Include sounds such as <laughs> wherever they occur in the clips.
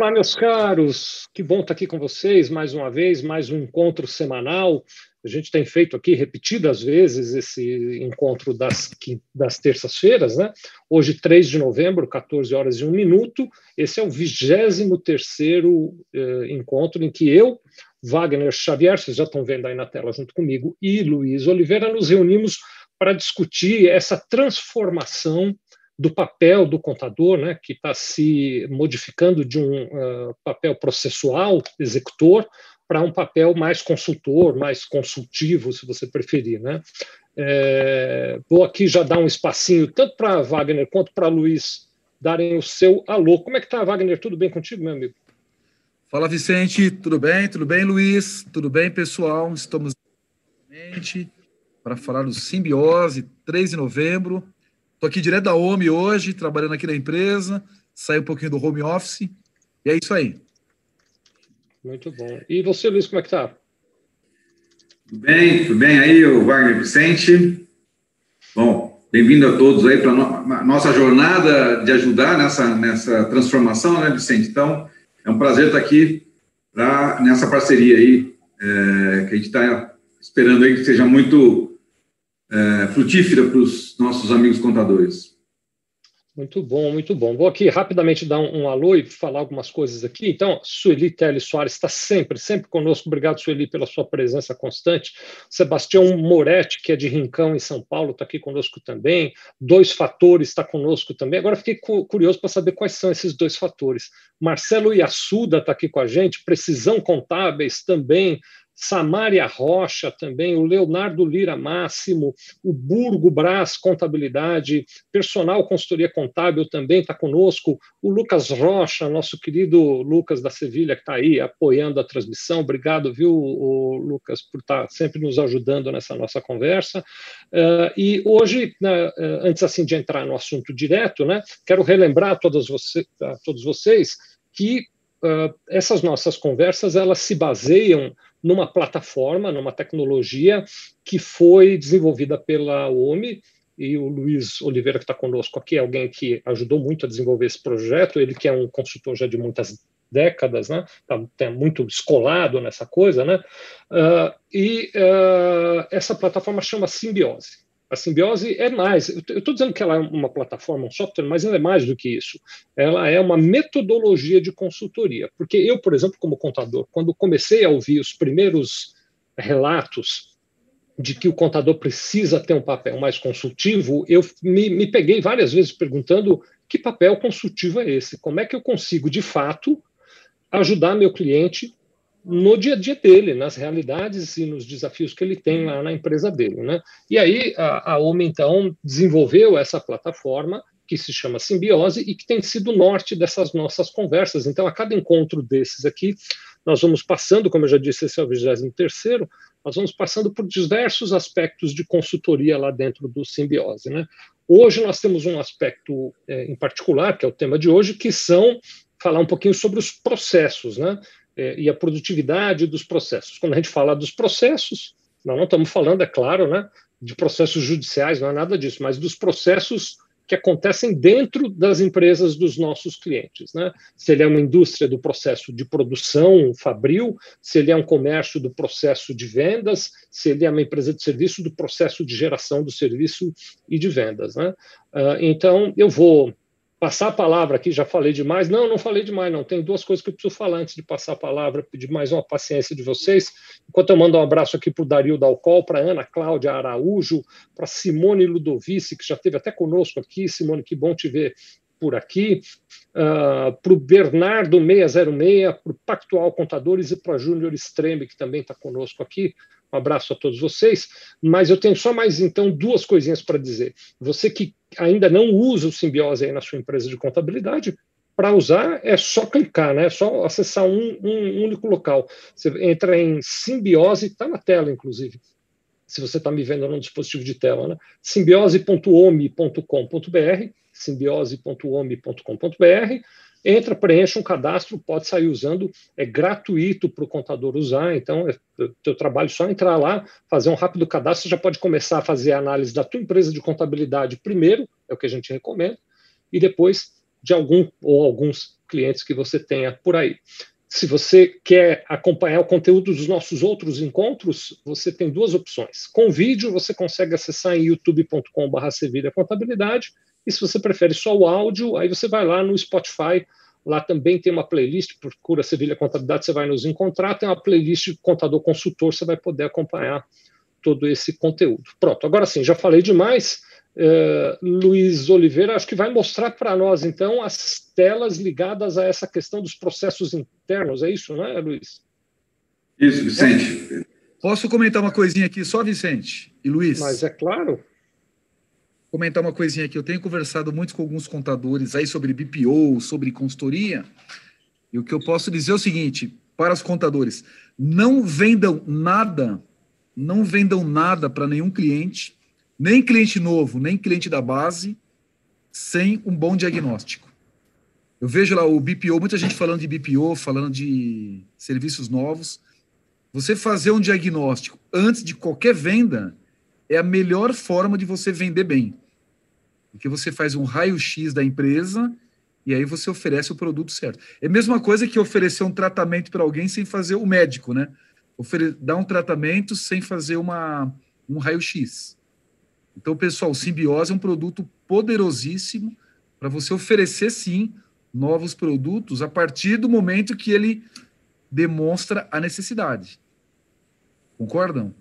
Olá, meus caros, que bom estar aqui com vocês mais uma vez, mais um encontro semanal. A gente tem feito aqui repetidas vezes esse encontro das, das terças-feiras, né? Hoje, 3 de novembro, 14 horas e 1 minuto. Esse é o 23 eh, encontro em que eu, Wagner Xavier, vocês já estão vendo aí na tela junto comigo, e Luiz Oliveira nos reunimos para discutir essa transformação do papel do contador, né, que está se modificando de um uh, papel processual, executor, para um papel mais consultor, mais consultivo, se você preferir. Né? É, vou aqui já dar um espacinho, tanto para Wagner quanto para Luiz darem o seu alô. Como é que está, Wagner? Tudo bem contigo, meu amigo? Fala, Vicente. Tudo bem? Tudo bem, Luiz? Tudo bem, pessoal? Estamos para falar do Simbiose, 3 de novembro. Estou aqui direto da OMI hoje, trabalhando aqui na empresa, saí um pouquinho do home office, e é isso aí. Muito bom. E você, Luiz, como é que tá? Tudo bem, tudo bem aí, o Wagner Vicente. Bom, bem-vindo a todos aí para a nossa jornada de ajudar nessa, nessa transformação, né, Vicente? Então, é um prazer estar aqui pra, nessa parceria aí, é, que a gente está esperando aí que seja muito é, frutífera para os nossos amigos contadores. Muito bom, muito bom. Vou aqui rapidamente dar um, um alô e falar algumas coisas aqui. Então, Sueli Teles Soares está sempre, sempre conosco. Obrigado, Sueli, pela sua presença constante. Sebastião Moretti, que é de Rincão, em São Paulo, está aqui conosco também. Dois Fatores está conosco também. Agora fiquei curioso para saber quais são esses dois fatores. Marcelo Iassuda está aqui com a gente. Precisão Contábeis também. Samária Rocha também, o Leonardo Lira Máximo, o Burgo Brás Contabilidade, Personal Consultoria Contábil também está conosco, o Lucas Rocha, nosso querido Lucas da Sevilha, que está aí apoiando a transmissão. Obrigado, viu, Lucas, por estar tá sempre nos ajudando nessa nossa conversa. Uh, e hoje, uh, antes assim de entrar no assunto direto, né, quero relembrar a todos, você, a todos vocês que uh, essas nossas conversas elas se baseiam numa plataforma, numa tecnologia que foi desenvolvida pela OMI, e o Luiz Oliveira, que está conosco aqui, é alguém que ajudou muito a desenvolver esse projeto, ele que é um consultor já de muitas décadas, né? Está muito escolado nessa coisa, né? Uh, e uh, essa plataforma chama Simbiose. A simbiose é mais. Eu estou dizendo que ela é uma plataforma, um software, mas ela é mais do que isso. Ela é uma metodologia de consultoria. Porque eu, por exemplo, como contador, quando comecei a ouvir os primeiros relatos de que o contador precisa ter um papel mais consultivo, eu me, me peguei várias vezes perguntando que papel consultivo é esse? Como é que eu consigo, de fato, ajudar meu cliente no dia a dia dele, nas realidades e nos desafios que ele tem lá na empresa dele. Né? E aí a, a OMA, então, desenvolveu essa plataforma que se chama Simbiose e que tem sido o norte dessas nossas conversas. Então, a cada encontro desses aqui, nós vamos passando, como eu já disse, esse é o 23 nós vamos passando por diversos aspectos de consultoria lá dentro do Simbiose. Né? Hoje nós temos um aspecto é, em particular, que é o tema de hoje, que são falar um pouquinho sobre os processos, né? É, e a produtividade dos processos. Quando a gente fala dos processos, nós não estamos falando, é claro, né, de processos judiciais, não é nada disso, mas dos processos que acontecem dentro das empresas dos nossos clientes. Né? Se ele é uma indústria do processo de produção fabril, se ele é um comércio do processo de vendas, se ele é uma empresa de serviço do processo de geração do serviço e de vendas. Né? Uh, então, eu vou passar a palavra aqui, já falei demais. Não, não falei demais, não. Tem duas coisas que eu preciso falar antes de passar a palavra, pedir mais uma paciência de vocês. Enquanto eu mando um abraço aqui para o Dario Dalcol, para Ana Cláudia Araújo, para Simone Ludovici, que já esteve até conosco aqui. Simone, que bom te ver por aqui. Uh, para o Bernardo 606, para o Pactual Contadores e para Júnior Extreme, que também está conosco aqui. Um abraço a todos vocês. Mas eu tenho só mais, então, duas coisinhas para dizer. Você que ainda não usa o Simbiose aí na sua empresa de contabilidade, para usar é só clicar, né? É só acessar um, um único local. Você entra em Simbiose, está na tela, inclusive, se você está me vendo no dispositivo de tela, né? simbiose.omi.com.br, simbiose.omi.com.br, entra, preenche um cadastro, pode sair usando, é gratuito para o contador usar, então é teu trabalho só entrar lá, fazer um rápido cadastro, já pode começar a fazer a análise da tua empresa de contabilidade primeiro, é o que a gente recomenda, e depois de algum ou alguns clientes que você tenha por aí. Se você quer acompanhar o conteúdo dos nossos outros encontros, você tem duas opções. Com vídeo, você consegue acessar em youtube.com.br Contabilidade, e se você prefere só o áudio, aí você vai lá no Spotify, lá também tem uma playlist, procura Sevilha Contabilidade, você vai nos encontrar, tem uma playlist Contador Consultor, você vai poder acompanhar todo esse conteúdo. Pronto, agora sim, já falei demais. Uh, Luiz Oliveira, acho que vai mostrar para nós, então, as telas ligadas a essa questão dos processos internos, é isso, né, Luiz? Isso, Vicente. Posso comentar uma coisinha aqui só, Vicente e Luiz? Mas é claro. Comentar uma coisinha aqui. Eu tenho conversado muito com alguns contadores aí sobre BPO, sobre consultoria, e o que eu posso dizer é o seguinte: para os contadores, não vendam nada, não vendam nada para nenhum cliente nem cliente novo, nem cliente da base, sem um bom diagnóstico. Eu vejo lá o BPO, muita gente falando de BPO, falando de serviços novos. Você fazer um diagnóstico antes de qualquer venda é a melhor forma de você vender bem. Porque você faz um raio-x da empresa e aí você oferece o produto certo. É a mesma coisa que oferecer um tratamento para alguém sem fazer o médico, né? Ofere dar um tratamento sem fazer uma, um raio-x. Então, pessoal, Simbiose é um produto poderosíssimo para você oferecer, sim, novos produtos a partir do momento que ele demonstra a necessidade. Concordam?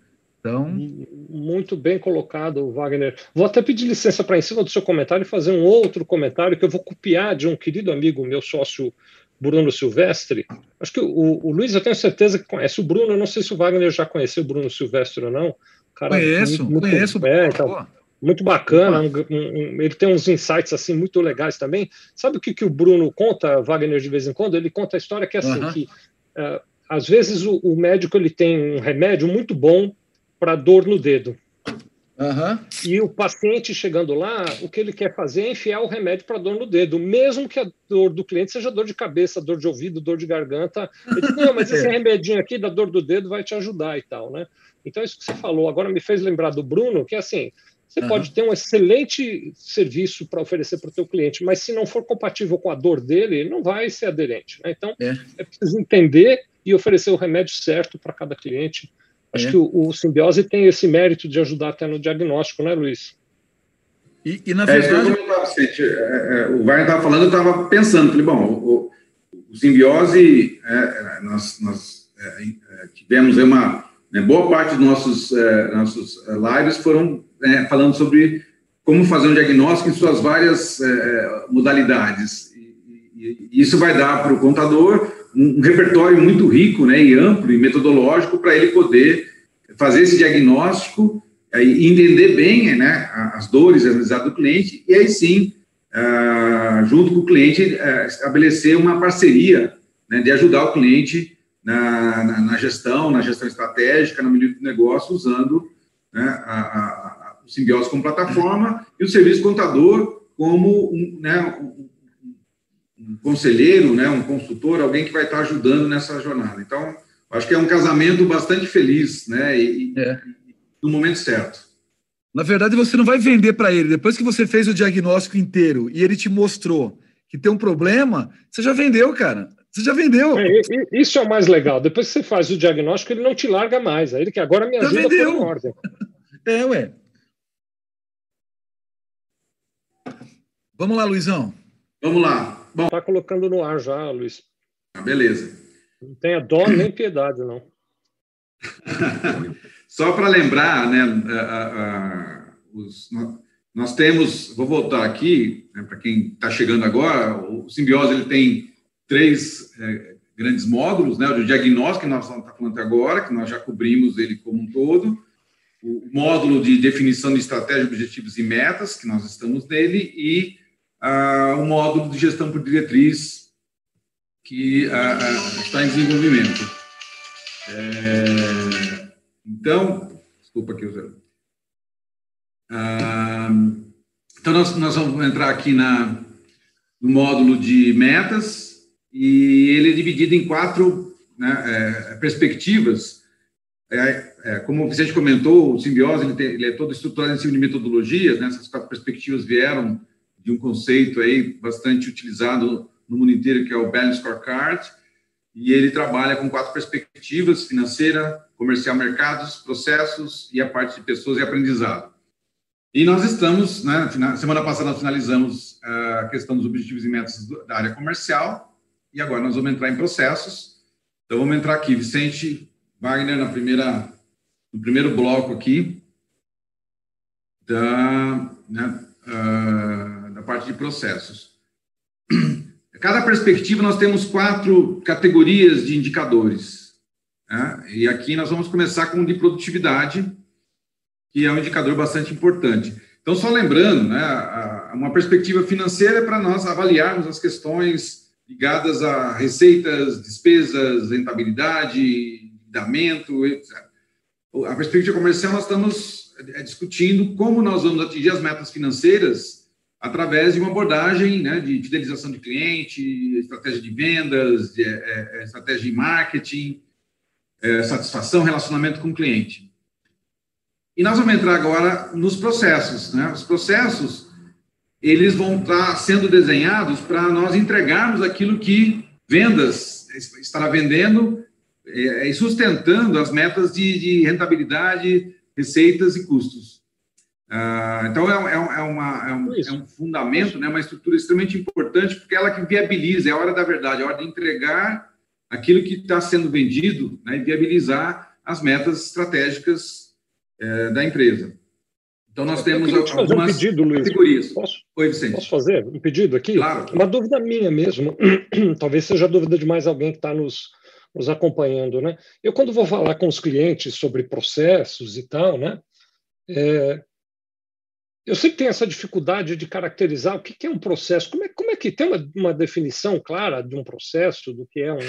Então. Muito bem colocado, Wagner. Vou até pedir licença para, em cima do seu comentário, fazer um outro comentário que eu vou copiar de um querido amigo, meu sócio Bruno Silvestre. Acho que o, o Luiz, eu tenho certeza que conhece o Bruno. Eu não sei se o Wagner já conheceu o Bruno Silvestre ou não. Cara, conheço, muito, conheço. É, então, muito bacana, um, um, ele tem uns insights assim muito legais também. Sabe o que, que o Bruno conta, Wagner, de vez em quando? Ele conta a história que é assim, que uh, às vezes o, o, médico ele tem um remédio muito bom para dor no dedo. Uhum. E o paciente chegando lá, o que ele quer fazer é enfiar o remédio para dor no dedo, mesmo que a dor do cliente seja dor de cabeça, dor de ouvido, dor de garganta. Ele diz, não, mas <laughs> esse é. remedinho aqui da dor do dedo vai te ajudar e tal, né? Então, isso que você falou agora me fez lembrar do Bruno, que é assim, você uhum. pode ter um excelente serviço para oferecer para o teu cliente, mas se não for compatível com a dor dele, ele não vai ser aderente. Né? Então, é. é. preciso entender e oferecer o remédio certo para cada cliente. Acho é. que o, o, simbiose tem esse mérito de ajudar até no diagnóstico, né, Luiz? E, e na é, verdade... É, é, o Wagner estava falando, eu estava pensando, falei, bom, o, o simbiose, nós, nós tivemos uma né? Boa parte dos nossos, é, nossos é, lives foram é, falando sobre como fazer um diagnóstico em suas várias é, modalidades. E, e, isso vai dar para o contador um, repertório muito rico né, e amplo e metodológico para ele poder fazer esse diagnóstico e entender bem né, as dores e as necessidades do cliente, e aí sim, junto com o cliente, estabelecer uma parceria né, de ajudar o cliente na, na, na, gestão, na gestão estratégica, no meio do negócio, usando né, a, a, a, o simbiose como plataforma e o serviço contador como um, né, um, um, conselheiro, né, um consultor, alguém que vai estar ajudando nessa jornada. Então, acho que é um casamento bastante feliz, né, e, é. e no momento certo. Na verdade, você não vai vender para ele. Depois que você fez o diagnóstico inteiro e ele te mostrou que tem um problema, você já vendeu, cara. Você já vendeu. É, isso é o mais legal. Depois que você faz o diagnóstico, ele não te larga mais. Aí ele que agora me ajuda a ordem. É, ué. Vamos lá, Luizão. Vamos lá. Bom. Tá colocando no ar já, Luiz. Ah, beleza. Não tenha dó nem piedade, não. <laughs> Só para lembrar, né, a, a, os, nós temos, vou voltar aqui, né, para quem está chegando agora, o Simbiose ele tem três é, grandes módulos, né? O diagnóstico, que nós estamos falando agora, que nós já cobrimos ele como um todo, o módulo de definição de estratégia, objetivos e metas, que nós estamos nele, e ah, o módulo de gestão por diretriz, que ah, está em desenvolvimento. É, então, desculpa aqui o ah, então, nós, nós vamos entrar aqui na, no módulo de metas, e ele é dividido em quatro né, é, perspectivas. É, é, como o Vicente comentou, o simbiose ele, tem, ele, é todo estruturado em cima de metodologias. Né, essas quatro perspectivas vieram de um conceito aí bastante utilizado no mundo inteiro, que é o Balance Scorecard, e ele trabalha com quatro perspectivas: financeira, comercial, mercados, processos e a parte de pessoas e aprendizado. E nós estamos, né, semana passada nós finalizamos ah, a questão dos objetivos e metas da área comercial, e agora nós vamos entrar em processos. Então vamos entrar aqui, Vicente Wagner, na primeira, no primeiro bloco aqui, da, né, uh, parte de processos. Cada perspectiva, nós temos quatro categorias de indicadores. Né? E aqui nós vamos começar com o de produtividade, que é um indicador bastante importante. Então, só lembrando, né, uma perspectiva financeira é para nós avaliarmos as questões ligadas a receitas, despesas, rentabilidade, endividamento, etc. A perspectiva comercial, nós estamos é, discutindo como nós vamos atingir as metas financeiras através de uma abordagem né, de fidelização de cliente, estratégia de vendas, de, é, é, estratégia de marketing, é, satisfação, relacionamento com o cliente. E nós vamos entrar agora nos processos. Né? Os processos, eles vão estar sendo desenhados para nós entregarmos aquilo que vendas estará vendendo é, e sustentando as metas de, de rentabilidade, receitas e custos. Uh, então, é, é, é, uma, é, um, é, um, fundamento, né, uma estrutura extremamente importante, porque ela que viabiliza, é a hora da verdade, é a hora de entregar aquilo que está sendo vendido né, e viabilizar as metas estratégicas é, da empresa. Então, nós temos algumas um pedido, Luiz. categorias. Posso, Oi, Vicente. Posso fazer um pedido aqui? Claro. Uma dúvida minha mesmo, <clears throat> talvez seja dúvida de mais alguém que está nos, nos acompanhando. Né? Eu, quando vou falar com os clientes sobre processos e tal, né, é, eu sempre tenho essa dificuldade de caracterizar o que é um processo. Como é, como é que tem uma, uma definição clara de um processo, do que é um,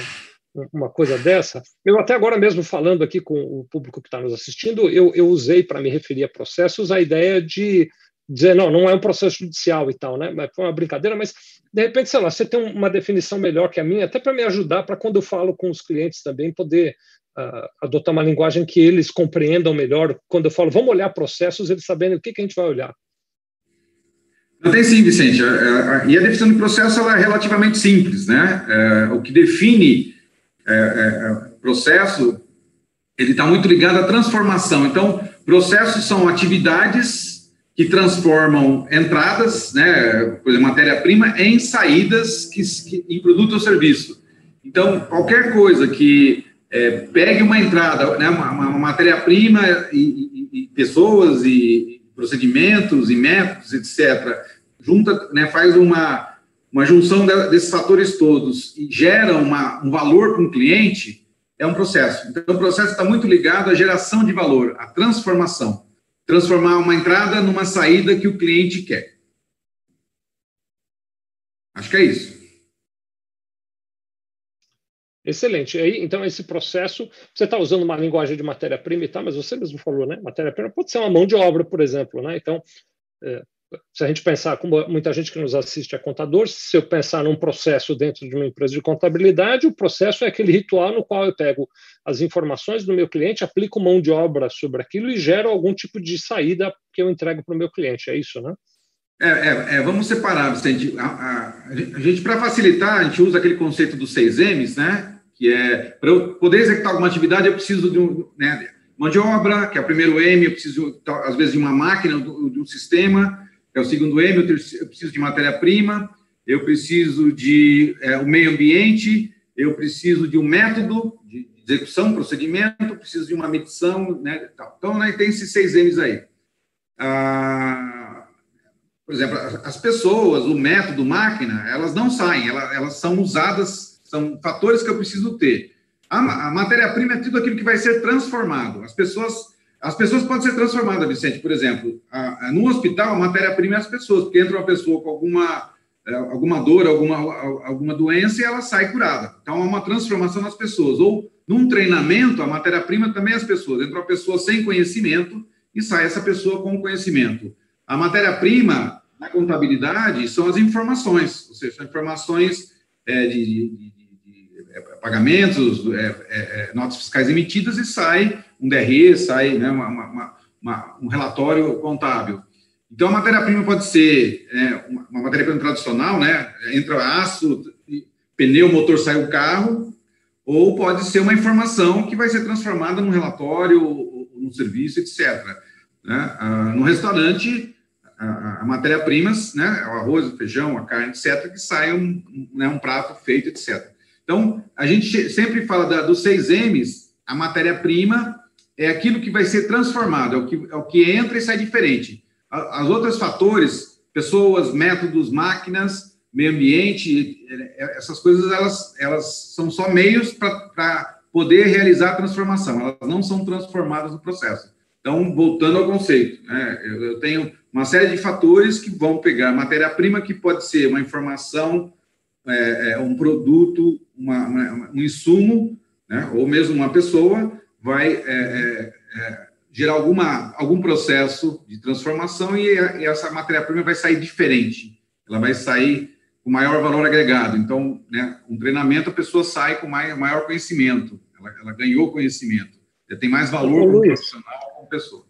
uma coisa dessa? Eu até agora mesmo falando aqui com o público que está nos assistindo, eu, eu usei para me referir a processos a ideia de dizer, não, não é um processo judicial e tal, né? Mas foi uma brincadeira, mas de repente, sei lá, você tem uma definição melhor que a minha, até para me ajudar, para quando eu falo com os clientes também poder uh, adotar uma linguagem que eles compreendam melhor. Quando eu falo, vamos olhar processos, eles sabendo o que, que a gente vai olhar. Não tem sim, Vicente. E a definição de processo é relativamente simples, né? É, o que define é, é, processo, ele está muito ligado à transformação. Então, processos são atividades que transformam entradas, né, matéria-prima, em saídas que, que, em produto ou serviço. Então, qualquer coisa que é, pegue uma entrada, né, uma, uma matéria-prima e, e, e pessoas e procedimentos e métodos, etc., junta, né, faz uma, uma junção desses fatores todos e gera uma, um valor para o cliente, é um processo. Então, o processo está muito ligado à geração de valor, à transformação. Transformar uma entrada numa saída que o cliente quer. Acho que é isso. Excelente. Aí, então, esse processo, você está usando uma linguagem de matéria-prima e tal, mas você mesmo falou, né? Matéria-prima pode ser uma mão de obra, por exemplo, né? Então, é, se a gente pensar, como muita gente que nos assiste é contador, se eu pensar num processo dentro de uma empresa de contabilidade, o processo é aquele ritual no qual eu pego as informações do meu cliente, aplico mão de obra sobre aquilo e gero algum tipo de saída que eu entrego para o meu cliente. É isso, né? É, é, é, vamos separar, Vicente. A, a, a gente, para facilitar, a gente usa aquele conceito dos seis M's, né? Que é, para eu poder executar alguma atividade, eu preciso de um, né, mão de obra, que é o primeiro M, eu preciso, às vezes, de uma máquina, de um sistema, que é o segundo M, eu preciso de matéria-prima, eu preciso de é, o meio ambiente, eu preciso de um método de execução, procedimento, preciso de uma medição, né, tal. Então, né, tem esses seis M's aí. Ah, por exemplo, as pessoas, o método, máquina, elas não saem, elas, elas são usadas são fatores que eu preciso ter. A, a matéria-prima é tudo aquilo que vai ser transformado. As pessoas, as pessoas podem ser transformadas, Vicente. Por exemplo, a, a, no hospital, a matéria-prima é as pessoas, porque entra uma pessoa com alguma, é, alguma dor, alguma, alguma doença e ela sai curada. Então, há uma transformação nas pessoas. Ou, num treinamento, a matéria-prima também é as pessoas. Entra uma pessoa sem conhecimento e sai essa pessoa com conhecimento. A matéria-prima, na contabilidade, são as informações, ou seja, são informações é, de, de é, pagamentos, é, é, é, notas fiscais emitidas e sai um DRE, sai né, uma, uma, uma, um relatório contábil. Então, a matéria-prima pode ser uma, matéria-prima tradicional, né, entra aço, pneu, motor, saiu o carro, ou pode ser uma informação que vai ser transformada num relatório, ou, num serviço, etc. Né? Ah, no restaurante, a, a matéria-primas, né, o arroz, o feijão, a carne, etc., que sai um, né, um prato feito, etc. Então, a gente sempre fala da, dos seis M's, a matéria-prima é aquilo que vai ser transformado, é o que, é o que entra e sai diferente. As outros fatores, pessoas, métodos, máquinas, meio ambiente, é, é, essas coisas, elas, elas são só meios para poder realizar a transformação, elas não são transformadas no processo. Então, voltando ao conceito, né, eu tenho uma série de fatores que vão pegar matéria-prima, que pode ser uma informação, é, é, um produto, uma, uma, um insumo, né, ou mesmo uma pessoa, vai é, é, é gerar alguma, algum processo de transformação e, e essa matéria-prima vai sair diferente, ela vai sair com maior valor agregado. Então, né, um treinamento, a pessoa sai com mais, maior conhecimento, ela, ela ganhou conhecimento, tem mais valor como profissional, como pessoa.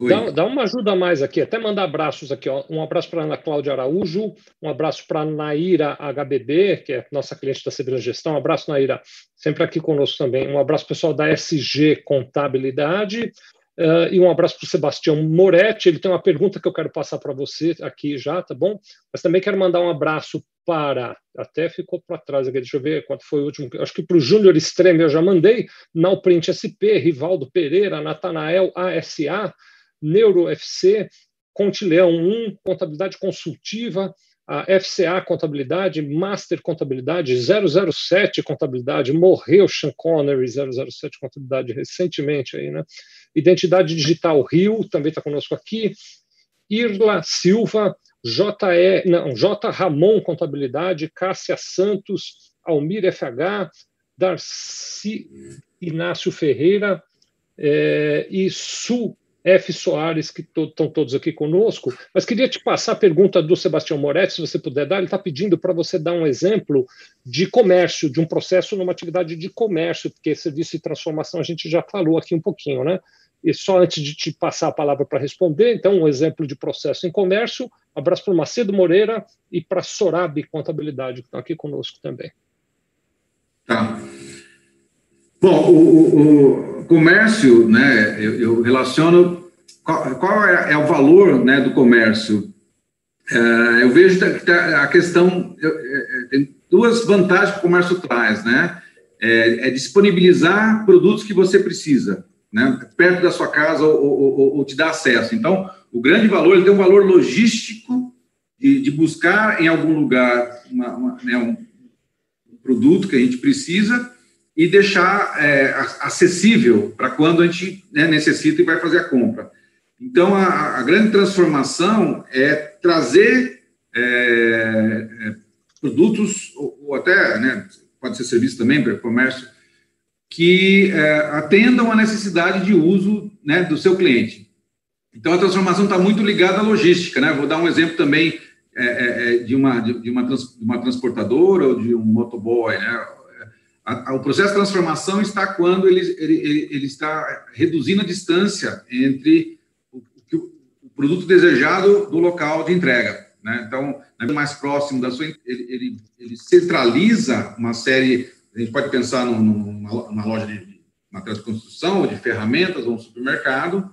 Dá, dá, uma ajuda a mais aqui, até mandar abraços aqui. Ó. Um abraço para Ana Cláudia Araújo, um abraço para Naira HBB, que é nossa cliente da Segurança Gestão. Um abraço, Naira, sempre aqui conosco também. Um abraço pessoal da SG Contabilidade. Uh, e um abraço para o Sebastião Moretti. Ele tem uma pergunta que eu quero passar para você aqui já, tá bom? Mas também quero mandar um abraço para. Até ficou para trás aqui, deixa eu ver quanto foi o último. Acho que para o Júnior Extreme eu já mandei. Nalprint SP, Rivaldo Pereira, Natanael ASA. NeuroFC, Contileão 1, Contabilidade Consultiva, a FCA Contabilidade, Master Contabilidade, 007 Contabilidade, morreu Sean Connery, 007 Contabilidade recentemente aí, né? Identidade Digital Rio, também está conosco aqui, Irla Silva, JE, não, J. Ramon Contabilidade, Cássia Santos, Almir FH, Darcy Inácio Ferreira é, e Su F. Soares, que to estão todos aqui conosco, mas queria te passar a pergunta do Sebastião Moretti, se você puder dar. Ele está pedindo para você dar um exemplo de comércio, de um processo numa atividade de comércio, porque serviço de transformação a gente já falou aqui um pouquinho, né? E só antes de te passar a palavra para responder, então, um exemplo de processo em comércio. Abraço para o Macedo Moreira e para Sorab Contabilidade, que estão aqui conosco também. Tá. Bom, o, o, o comércio, né, eu, eu relaciono qual, qual é, é, o valor né, do comércio. É, eu vejo a questão eu, é, tem duas vantagens que o comércio traz, né? É, é, disponibilizar produtos que você precisa, né, perto da sua casa ou, ou, ou te dar acesso. Então, o grande valor ele tem um valor logístico de, de buscar em algum lugar uma, uma, né, um produto que a gente precisa e deixar é, acessível para quando a gente né, necessita e vai fazer a compra. Então, a, a grande transformação é trazer é, é, produtos, ou, ou, até, né, pode ser serviço também para comércio, que é, atendam a necessidade de uso né, do seu cliente. Então, a transformação está muito ligada à logística. Né? Vou dar um exemplo também é, é, de, uma, de, uma trans, uma transportadora ou de um motoboy, né? A, a, o processo de transformação está quando ele, ele, ele, está reduzindo a distância entre o, o, o, produto desejado do local de entrega. Né? Então, mais próximo da sua. Ele, ele, ele, centraliza uma série. A gente pode pensar numa, numa loja de material de construção, ou de ferramentas, ou um supermercado,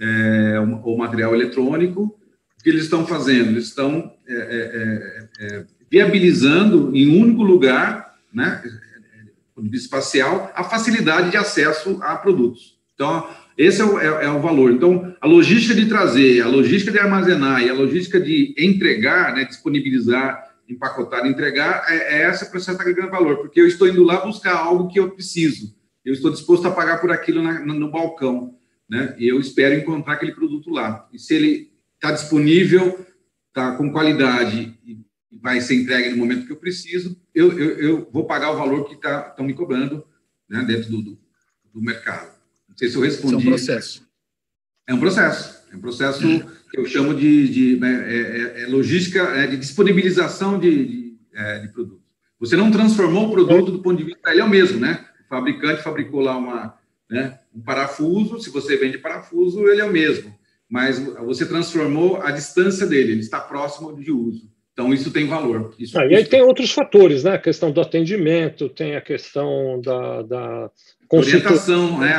é, ou material eletrônico. O que eles estão fazendo? Eles estão é, é, é, é viabilizando em um único lugar, né, espacial, a facilidade de acesso a produtos. Então, esse é o, é, é o, valor. Então, a logística de trazer, a logística de armazenar e a logística de entregar, né, disponibilizar, empacotar, entregar, é, é essa processo agregando valor, porque eu estou indo lá buscar algo que eu preciso. Eu estou disposto a pagar por aquilo na, no, no balcão, né? E eu espero encontrar aquele produto lá. E se ele está disponível, está com qualidade e vai ser entregue no momento que eu preciso, eu, eu, eu vou pagar o valor que estão tá, me cobrando né, dentro do, do, do, mercado. Não sei se eu respondi. Isso é um processo. É um processo. É um processo que eu chamo de, de né, é, é, é logística, é de disponibilização de, de, é, de produtos. Você não transformou o produto do ponto de vista, ele é o mesmo, né? O fabricante fabricou lá uma, né, um parafuso, se você vende parafuso, ele é o mesmo, mas você transformou a distância dele, ele está próximo de uso. Então, isso tem valor. Isso ah, e aí tem outros fatores, né? A questão do atendimento, tem a questão da, da orientação, né?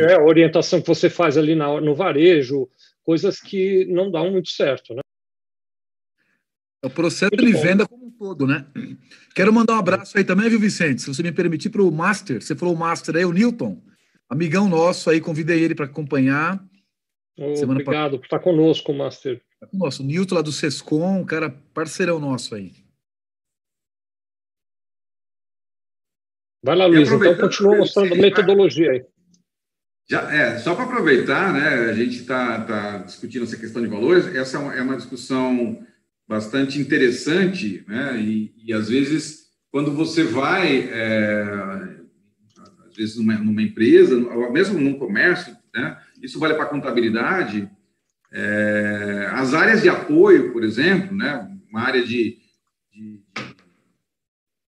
É, a orientação que você faz ali na, no varejo, coisas que não dão muito certo, né? É o processo muito de bom. venda como um todo, né? Quero mandar um abraço aí também, viu, Vicente? Se você me permitir, para o Master. Você falou o Master aí, o Newton, amigão nosso aí, convidei ele para acompanhar. Oh, obrigado por estar conosco, Master. Nosso Newton lá do Sescom, um cara parceirão nosso aí. Vai lá, Luiz, então continua mostrando a metodologia aí. Já, é, só para aproveitar, né, a gente está tá discutindo essa questão de valores, essa é uma discussão bastante interessante, né, e, e às vezes, quando você vai, é, às vezes numa, numa empresa, ou mesmo num comércio, né, isso vale para contabilidade, é, as áreas de apoio, por exemplo, né, uma área de, de,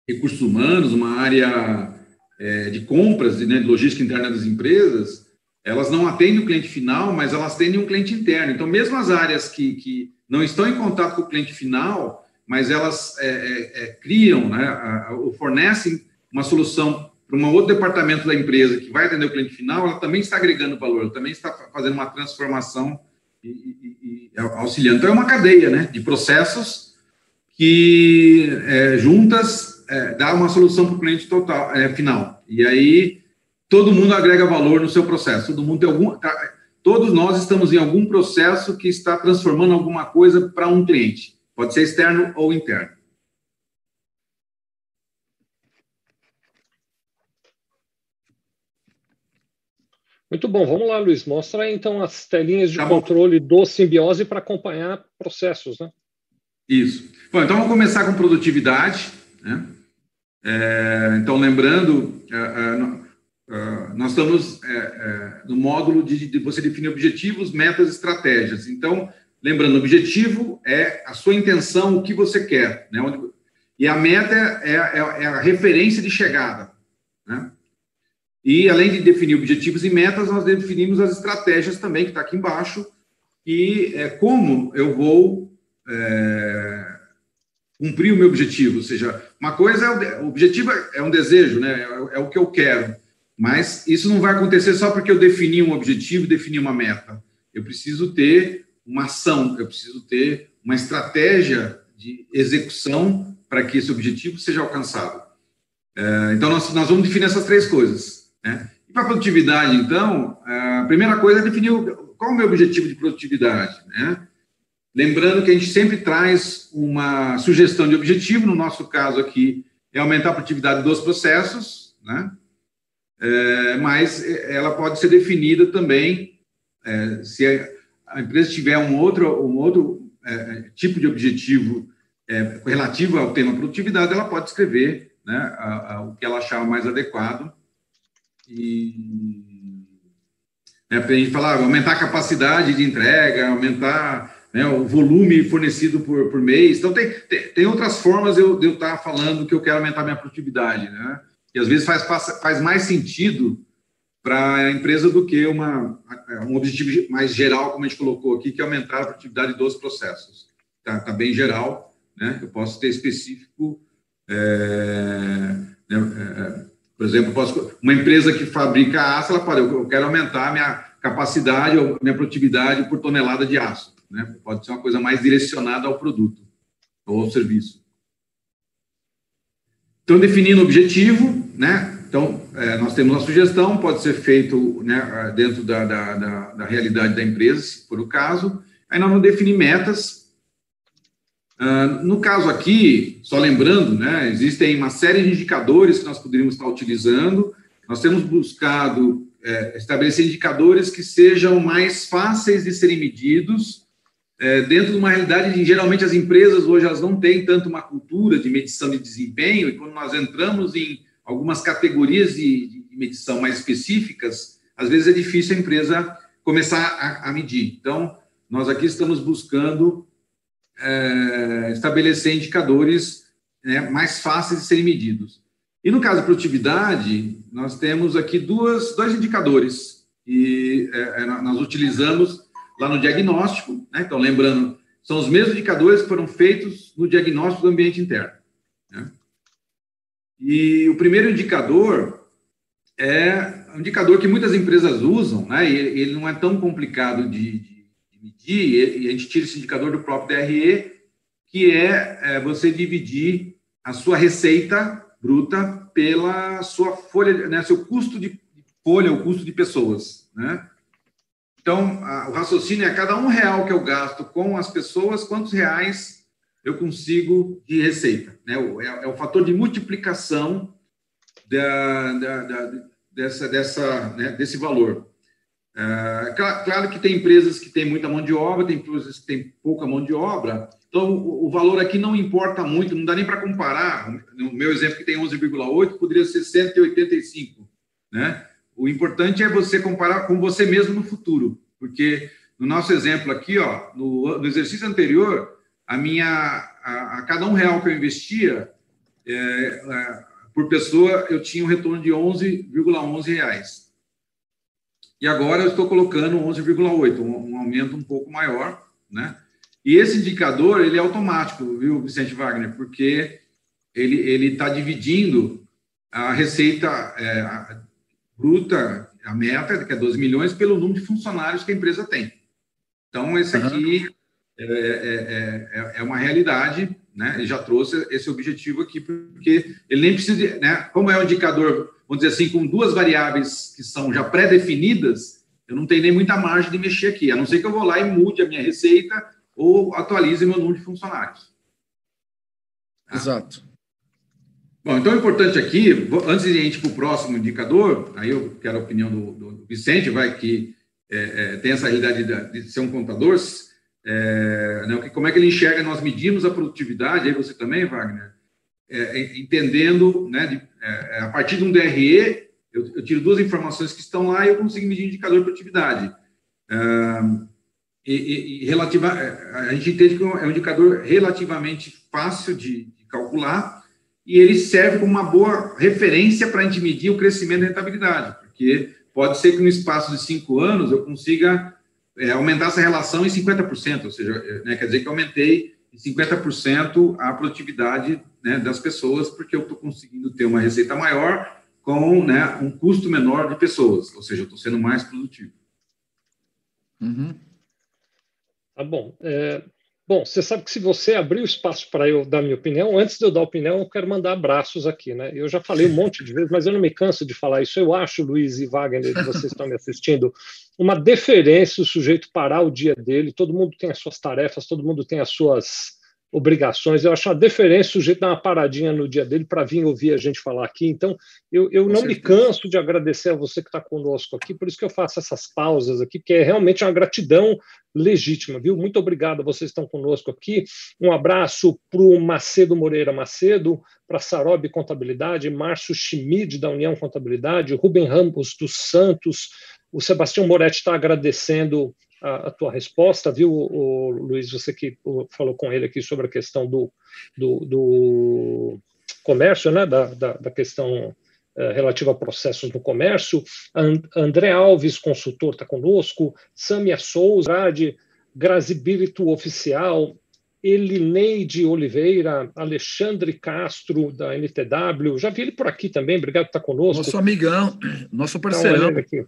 recursos humanos, uma área é, de compras, né, de logística interna das empresas, elas não atendem o cliente final, mas elas atendem um cliente interno. Então, mesmo as áreas que, que não estão em contato com o cliente final, mas elas é, é, é criam, né, ou fornecem uma solução para um outro departamento da empresa que vai atender o cliente final, ela também está agregando valor, ela também está fazendo uma transformação e, e, e auxiliando. Então, é uma cadeia né, de processos que é, juntas é, dá uma solução para o cliente total, é, final. E aí todo mundo agrega valor no seu processo, todo mundo tem algum. Tá, todos nós estamos em algum processo que está transformando alguma coisa para um cliente, pode ser externo ou interno. Muito bom, vamos lá, Luiz. Mostra aí, então as telinhas de tá controle do simbiose para acompanhar processos, né? Isso. Bom, então vamos começar com produtividade. Né? É, então, lembrando, é, é, é nós estamos é, é, no módulo de, de, você definir objetivos, metas, estratégias. Então, lembrando, objetivo é a sua intenção, o que você quer, né? E a meta é, a referência de chegada, né? E, além de definir objetivos e metas, nós definimos as estratégias também, que está aqui embaixo, e é como eu vou é, cumprir o meu objetivo. Ou seja, uma coisa, é o, objetivo é, é um desejo, né? É, é, o que eu quero. Mas isso não vai acontecer só porque eu defini um objetivo, defini uma meta. Eu preciso ter uma ação, eu preciso ter uma estratégia de execução para que esse objetivo seja alcançado. É, então, nós, nós vamos definir essas três coisas né? E para produtividade, então, a primeira coisa é definir qual é o meu objetivo de produtividade. Né? Lembrando que a gente sempre traz uma sugestão de objetivo, no nosso caso aqui é aumentar a produtividade dos processos, né? É, mas ela pode ser definida também é, se a empresa tiver um outro, um outro é, tipo de objetivo é, relativo ao tema produtividade, ela pode escrever né, a, a, o que ela achar mais adequado e né, a gente falar, aumentar a capacidade de entrega, aumentar né, o volume fornecido por, por mês. Então, tem, tem, tem outras formas eu, de eu estar tá falando que eu quero aumentar minha produtividade, né? E às vezes faz, faz mais sentido para a empresa do que uma, um objetivo mais geral, como a gente colocou aqui, que é aumentar a produtividade dos processos. Está tá bem geral, né? Eu posso ter específico. É, né, é, por exemplo, posso, uma empresa que fabrica aço, ela pode, eu quero aumentar a minha capacidade ou minha produtividade por tonelada de aço. Né? Pode ser uma coisa mais direcionada ao produto ou ao serviço. Então, definindo o objetivo, né? Então, é, nós temos uma sugestão, pode ser feito né, dentro da, da, da, da realidade da empresa, se for o caso. Aí nós vamos definir metas Uh, no caso aqui, só lembrando, né, existem uma série de indicadores que nós poderíamos estar utilizando. Nós temos buscado é, estabelecer indicadores que sejam mais fáceis de serem medidos, é, dentro de uma realidade de geralmente as empresas hoje elas não têm tanto uma cultura de medição de desempenho, e quando nós entramos em algumas categorias de, de medição mais específicas, às vezes é difícil a empresa começar a, a medir. Então, nós aqui estamos buscando é, estabelecer indicadores né, mais fáceis de serem medidos. E no caso da produtividade, nós temos aqui duas, dois indicadores que é, nós utilizamos lá no diagnóstico. Né? Então, lembrando, são os mesmos indicadores que foram feitos no diagnóstico do ambiente interno. Né? E o primeiro indicador é um indicador que muitas empresas usam, né? E ele não é tão complicado de, de, de e a gente tira esse indicador do próprio DRE, que é, é você dividir a sua receita bruta pela sua folha, né, seu custo de folha, o custo de pessoas, né? Então, a, o raciocínio é cada um real que eu gasto com as pessoas, quantos reais eu consigo de receita, né? É, é o fator de multiplicação da, da, da dessa, dessa, né, desse valor. É, claro que tem empresas que têm muita mão de obra, tem empresas que têm pouca mão de obra, então o, o valor aqui não importa muito, não dá nem para comparar. No meu exemplo, que tem 11,8, poderia ser 185, né? O importante é você comparar com você mesmo no futuro, porque no nosso exemplo aqui, ó, no, no exercício anterior, a minha, a, a, cada um real que eu investia, é, é, por pessoa, eu tinha um retorno de 11,11 reais. E agora eu estou colocando 11,8, um, um aumento um pouco maior, né? E esse indicador, ele é automático, viu, Vicente Wagner? Porque ele ele está dividindo a receita é, a bruta, a meta, que é 12 milhões, pelo número de funcionários que a empresa tem. Então, esse aqui uhum. é, é, é, é uma realidade né? Ele já trouxe esse objetivo aqui, porque ele nem precisa, né? Como é um indicador, vamos dizer assim, com duas variáveis que são já pré-definidas, eu não tenho nem muita margem de mexer aqui, a não ser que eu vou lá e mude a minha receita ou atualize meu número de funcionários. Tá? Exato. Bom, então o importante aqui, antes de a gente ir para o próximo indicador, aí eu quero a opinião do, do Vicente, vai que é, é, tem essa realidade de, de ser um contador, é, né, como é que ele enxerga nós medimos a produtividade, aí você também, Wagner, é, é entendendo, né, de, é, é, a partir de um DRE, eu, eu, tiro duas informações que estão lá e eu consigo medir indicador de produtividade. E, e, e, relativa, a gente entende que é um indicador relativamente fácil de, de calcular e ele serve como uma boa referência para a gente medir o crescimento da rentabilidade, porque pode ser que no espaço de cinco anos eu consiga é, aumentar essa relação em 50%, ou seja, é, né, quer dizer que aumentei em 50% a produtividade né, das pessoas, porque eu estou conseguindo ter uma receita maior com né, um custo menor de pessoas, ou seja, eu estou sendo mais produtivo. Uhum. Tá bom. É, Bom, você sabe que se você abrir o espaço para eu dar minha opinião, antes de eu dar a opinião, eu quero mandar abraços aqui, né? Eu já falei um monte de vezes, mas eu não me canso de falar isso. Eu acho, Luiz e Wagner, que vocês estão me assistindo, uma deferência o sujeito parar o dia dele. Todo mundo tem as suas tarefas, todo mundo tem as suas obrigações. Eu acho uma deferência o sujeito dar uma paradinha no dia dele para vir ouvir a gente falar aqui. Então, eu, eu não me canso de agradecer a você que está conosco aqui, por isso que eu faço essas pausas aqui, porque é realmente uma gratidão legítima, viu? Muito obrigado a vocês que estão conosco aqui. Um abraço para o Macedo Moreira Macedo, para Sarob Contabilidade, Márcio Schmid, da União Contabilidade, Rubem Ramos dos Santos, o Sebastião Moretti está agradecendo a, a, tua resposta, viu, o, Luiz, você que falou com ele aqui sobre a questão do, do, do comércio, né, da, da, da questão uh, relativa a processos no comércio. And, André Alves, consultor, está conosco. Samia Souza, Grazibilito Oficial, Elineide Oliveira, Alexandre Castro, da NTW. Já vi ele por aqui também, obrigado por estar conosco. Nosso amigão, nosso parceirão. Então,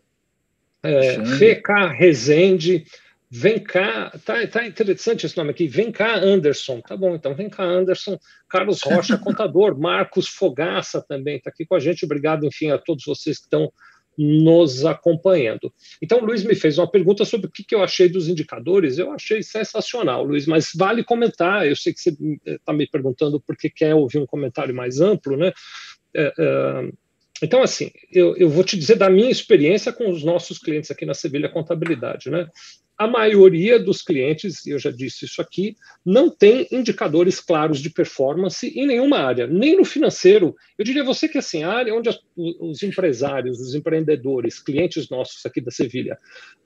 é, VK Rezende, vem cá, tá, tá interessante esse nome aqui, vem cá Anderson, tá bom, então vem cá Anderson, Carlos Rocha, <laughs> contador, Marcos Fogaça também está aqui com a gente, obrigado, enfim, a todos vocês que estão nos acompanhando. Então, o Luiz me fez uma pergunta sobre o que, que eu achei dos indicadores. Eu achei sensacional, Luiz, mas vale comentar. Eu sei que você está me perguntando porque quer ouvir um comentário mais amplo, né? É, é, então, assim, eu, eu, vou te dizer da minha experiência com os nossos clientes aqui na Sevilha Contabilidade, né? A maioria dos clientes, eu já disse isso aqui, não tem indicadores claros de performance em nenhuma área, nem no financeiro. Eu diria você que assim, a área onde as, os empresários, os empreendedores, clientes nossos aqui da Sevilha,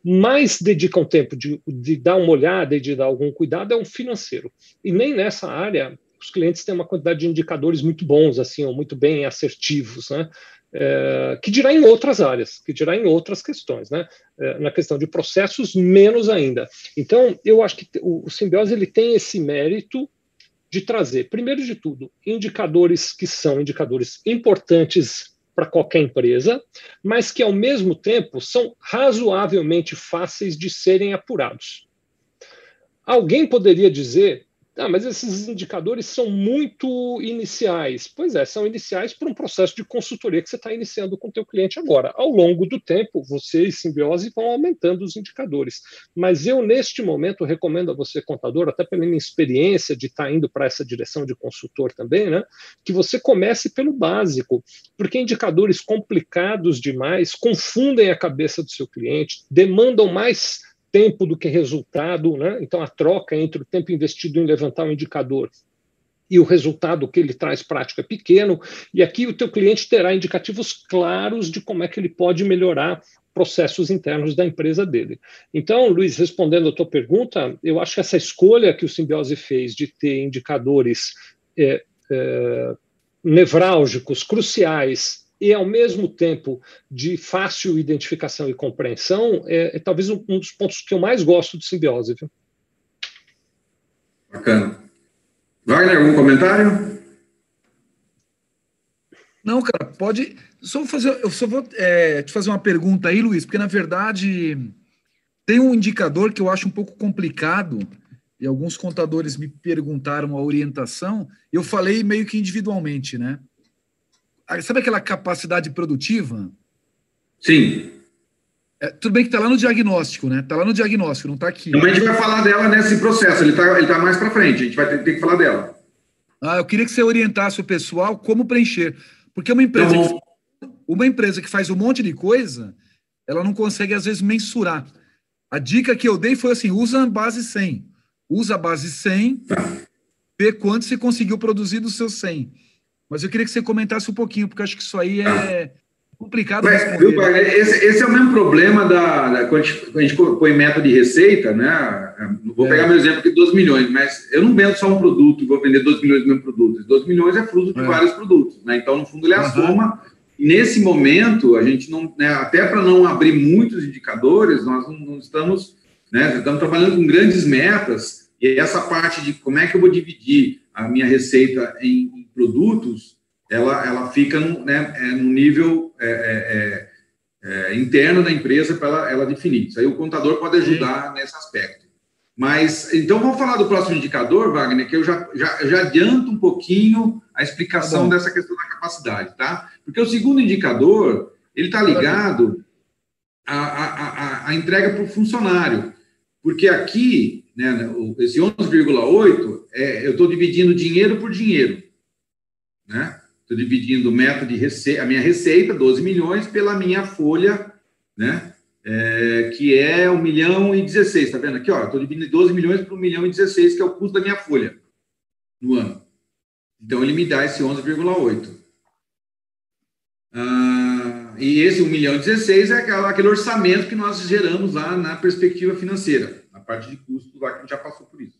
mais dedicam tempo de, de dar uma olhada e de dar algum cuidado é o financeiro. E nem nessa área os clientes têm uma quantidade de indicadores muito bons, assim, ou muito bem assertivos, né? É, que dirá em outras áreas, que dirá em outras questões, né? É, na questão de processos, menos ainda. Então, eu acho que o, o simbiose ele tem esse mérito de trazer, primeiro de tudo, indicadores que são indicadores importantes para qualquer empresa, mas que, ao mesmo tempo, são razoavelmente fáceis de serem apurados. Alguém poderia dizer ah, mas esses indicadores são muito iniciais. Pois é, são iniciais para um processo de consultoria que você está iniciando com o teu cliente agora. Ao longo do tempo, você e Simbiose vão aumentando os indicadores. Mas eu, neste momento, recomendo a você, contador, até pela minha experiência de estar tá indo para essa direção de consultor também, né, que você comece pelo básico, porque indicadores complicados demais confundem a cabeça do seu cliente, demandam mais tempo do que resultado, né? Então a troca entre o tempo investido em levantar um indicador e o resultado que ele traz prático é pequeno, e aqui o teu cliente terá indicativos claros de como é que ele pode melhorar processos internos da empresa dele. Então, Luiz, respondendo a tua pergunta, eu acho que essa escolha que o Simbiose fez de ter indicadores é, é, nevrálgicos, cruciais e, ao mesmo tempo, de fácil identificação e compreensão, é, é talvez um, um, dos pontos que eu mais gosto de simbiose. Viu? Bacana. Wagner, algum comentário? Não, cara, pode. Só vou fazer, eu só vou é, te fazer uma pergunta aí, Luiz, porque na verdade tem um indicador que eu acho um pouco complicado e alguns contadores me perguntaram a orientação. Eu falei meio que individualmente, né? Sabe aquela capacidade produtiva? Sim. É, tudo bem que está lá no diagnóstico, né? Está lá no diagnóstico, não está aqui. Então a gente vai falar dela nesse processo, ele está ele tá mais para frente, a gente vai ter, ter, que falar dela. Ah, eu queria que você orientasse o pessoal como preencher. Porque uma empresa, tá que, uma empresa que faz um monte de coisa, ela não consegue, às vezes, mensurar. A dica que eu dei foi assim: usa a base 100. Usa a base 100, tá. vê quanto você conseguiu produzir do seu 100 mas eu queria que você comentasse um pouquinho, porque acho que isso aí é complicado Mas, responder. Viu, né? esse, esse, é o mesmo problema da, da quando, a gente, põe meta de receita, né? Vou é. pegar meu exemplo aqui, 12 milhões, mas eu não vendo só um produto e vou vender 12 milhões do mesmo produto. 12 milhões é fruto de é. vários produtos, né? Então, no fundo, ele é a uhum. soma. Nesse momento, a gente não, né, até para não abrir muitos indicadores, nós não, não estamos, né, estamos trabalhando com grandes metas, e essa parte de como é que eu vou dividir a minha receita em produtos, ela, ela fica no, né, é, no nível é, é, é, é interno da empresa para ela, ela, definir. Isso aí o contador pode ajudar Sim. nesse aspecto. Mas, então, vamos falar do próximo indicador, Wagner, que eu já, já, já adianto um pouquinho a explicação tá dessa questão da capacidade, tá? Porque o segundo indicador, ele está ligado à, à, à, entrega para o funcionário. Porque aqui, né, esse 11,8, é, eu estou dividindo dinheiro por dinheiro né? Estou dividindo o de receita, a minha receita, 12 milhões, pela minha folha, né? É, que é 1 milhão e 16, tá vendo aqui? Estou dividindo 12 milhões por 1 milhão e 16, que é o custo da minha folha no ano. Então, ele me dá esse 11,8. Ah, e esse 1 milhão e 16 é aquele orçamento que nós geramos lá na perspectiva financeira, na parte de custo, lá que já passou por isso.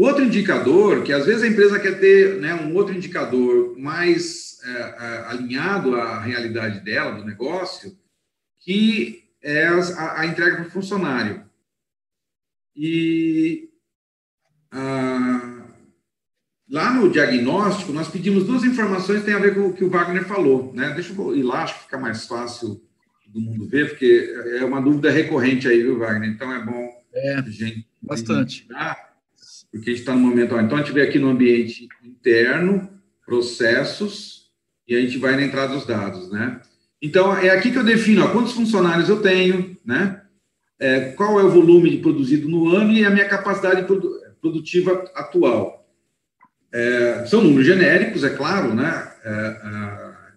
O outro indicador, que às vezes a empresa quer ter né, um outro indicador mais é, é, alinhado à realidade dela, do negócio, que é a, a entrega para o funcionário. E lá no diagnóstico, nós pedimos duas informações que têm a ver com o que o Wagner falou. Né? Deixa eu ir lá, acho que fica mais fácil do mundo ver, porque é uma dúvida recorrente aí, viu, Wagner? Então é bom é, gente. Bastante. Identificar porque a gente está no momento. Então, a gente vê aqui no ambiente interno, processos, e a gente vai na entrada dos dados, né? Então, é aqui que eu defino ó, quantos funcionários eu tenho, né? É, qual é o volume produzido no ano e a minha capacidade produ produtiva atual. É, são números genéricos, é claro, né? É,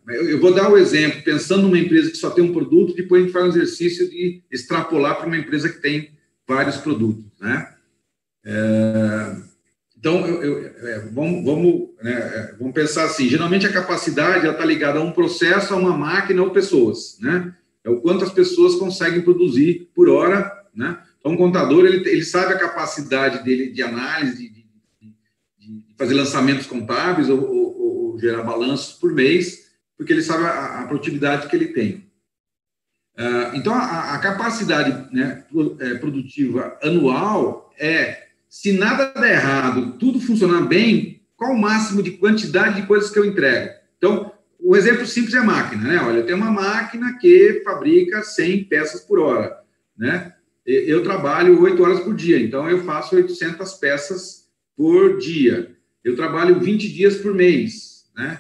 é, eu, vou dar o um exemplo, pensando numa empresa que só tem um produto, depois a gente faz um exercício de extrapolar para uma empresa que tem vários produtos, né? É, então, eu, eu, é, vamos, vamos, né, é, vamos pensar assim: geralmente a capacidade está ligada a um processo, a uma máquina ou pessoas, né? É o quanto as pessoas conseguem produzir por hora, né? Então, um contador ele, ele sabe a capacidade dele de análise, de, de, de fazer lançamentos contábeis ou, ou, ou, gerar balanços por mês, porque ele sabe a, a produtividade que ele tem. Uh, então, a, a capacidade né, é, produtiva anual é, se nada der errado, tudo funcionar bem, qual o máximo de quantidade de coisas que eu entrego? Então, o exemplo simples é a máquina, né? Olha, eu tenho uma máquina que fabrica 100 peças por hora, né? Eu trabalho 8 horas por dia, então eu faço 800 peças por dia. Eu trabalho 20 dias por mês, né?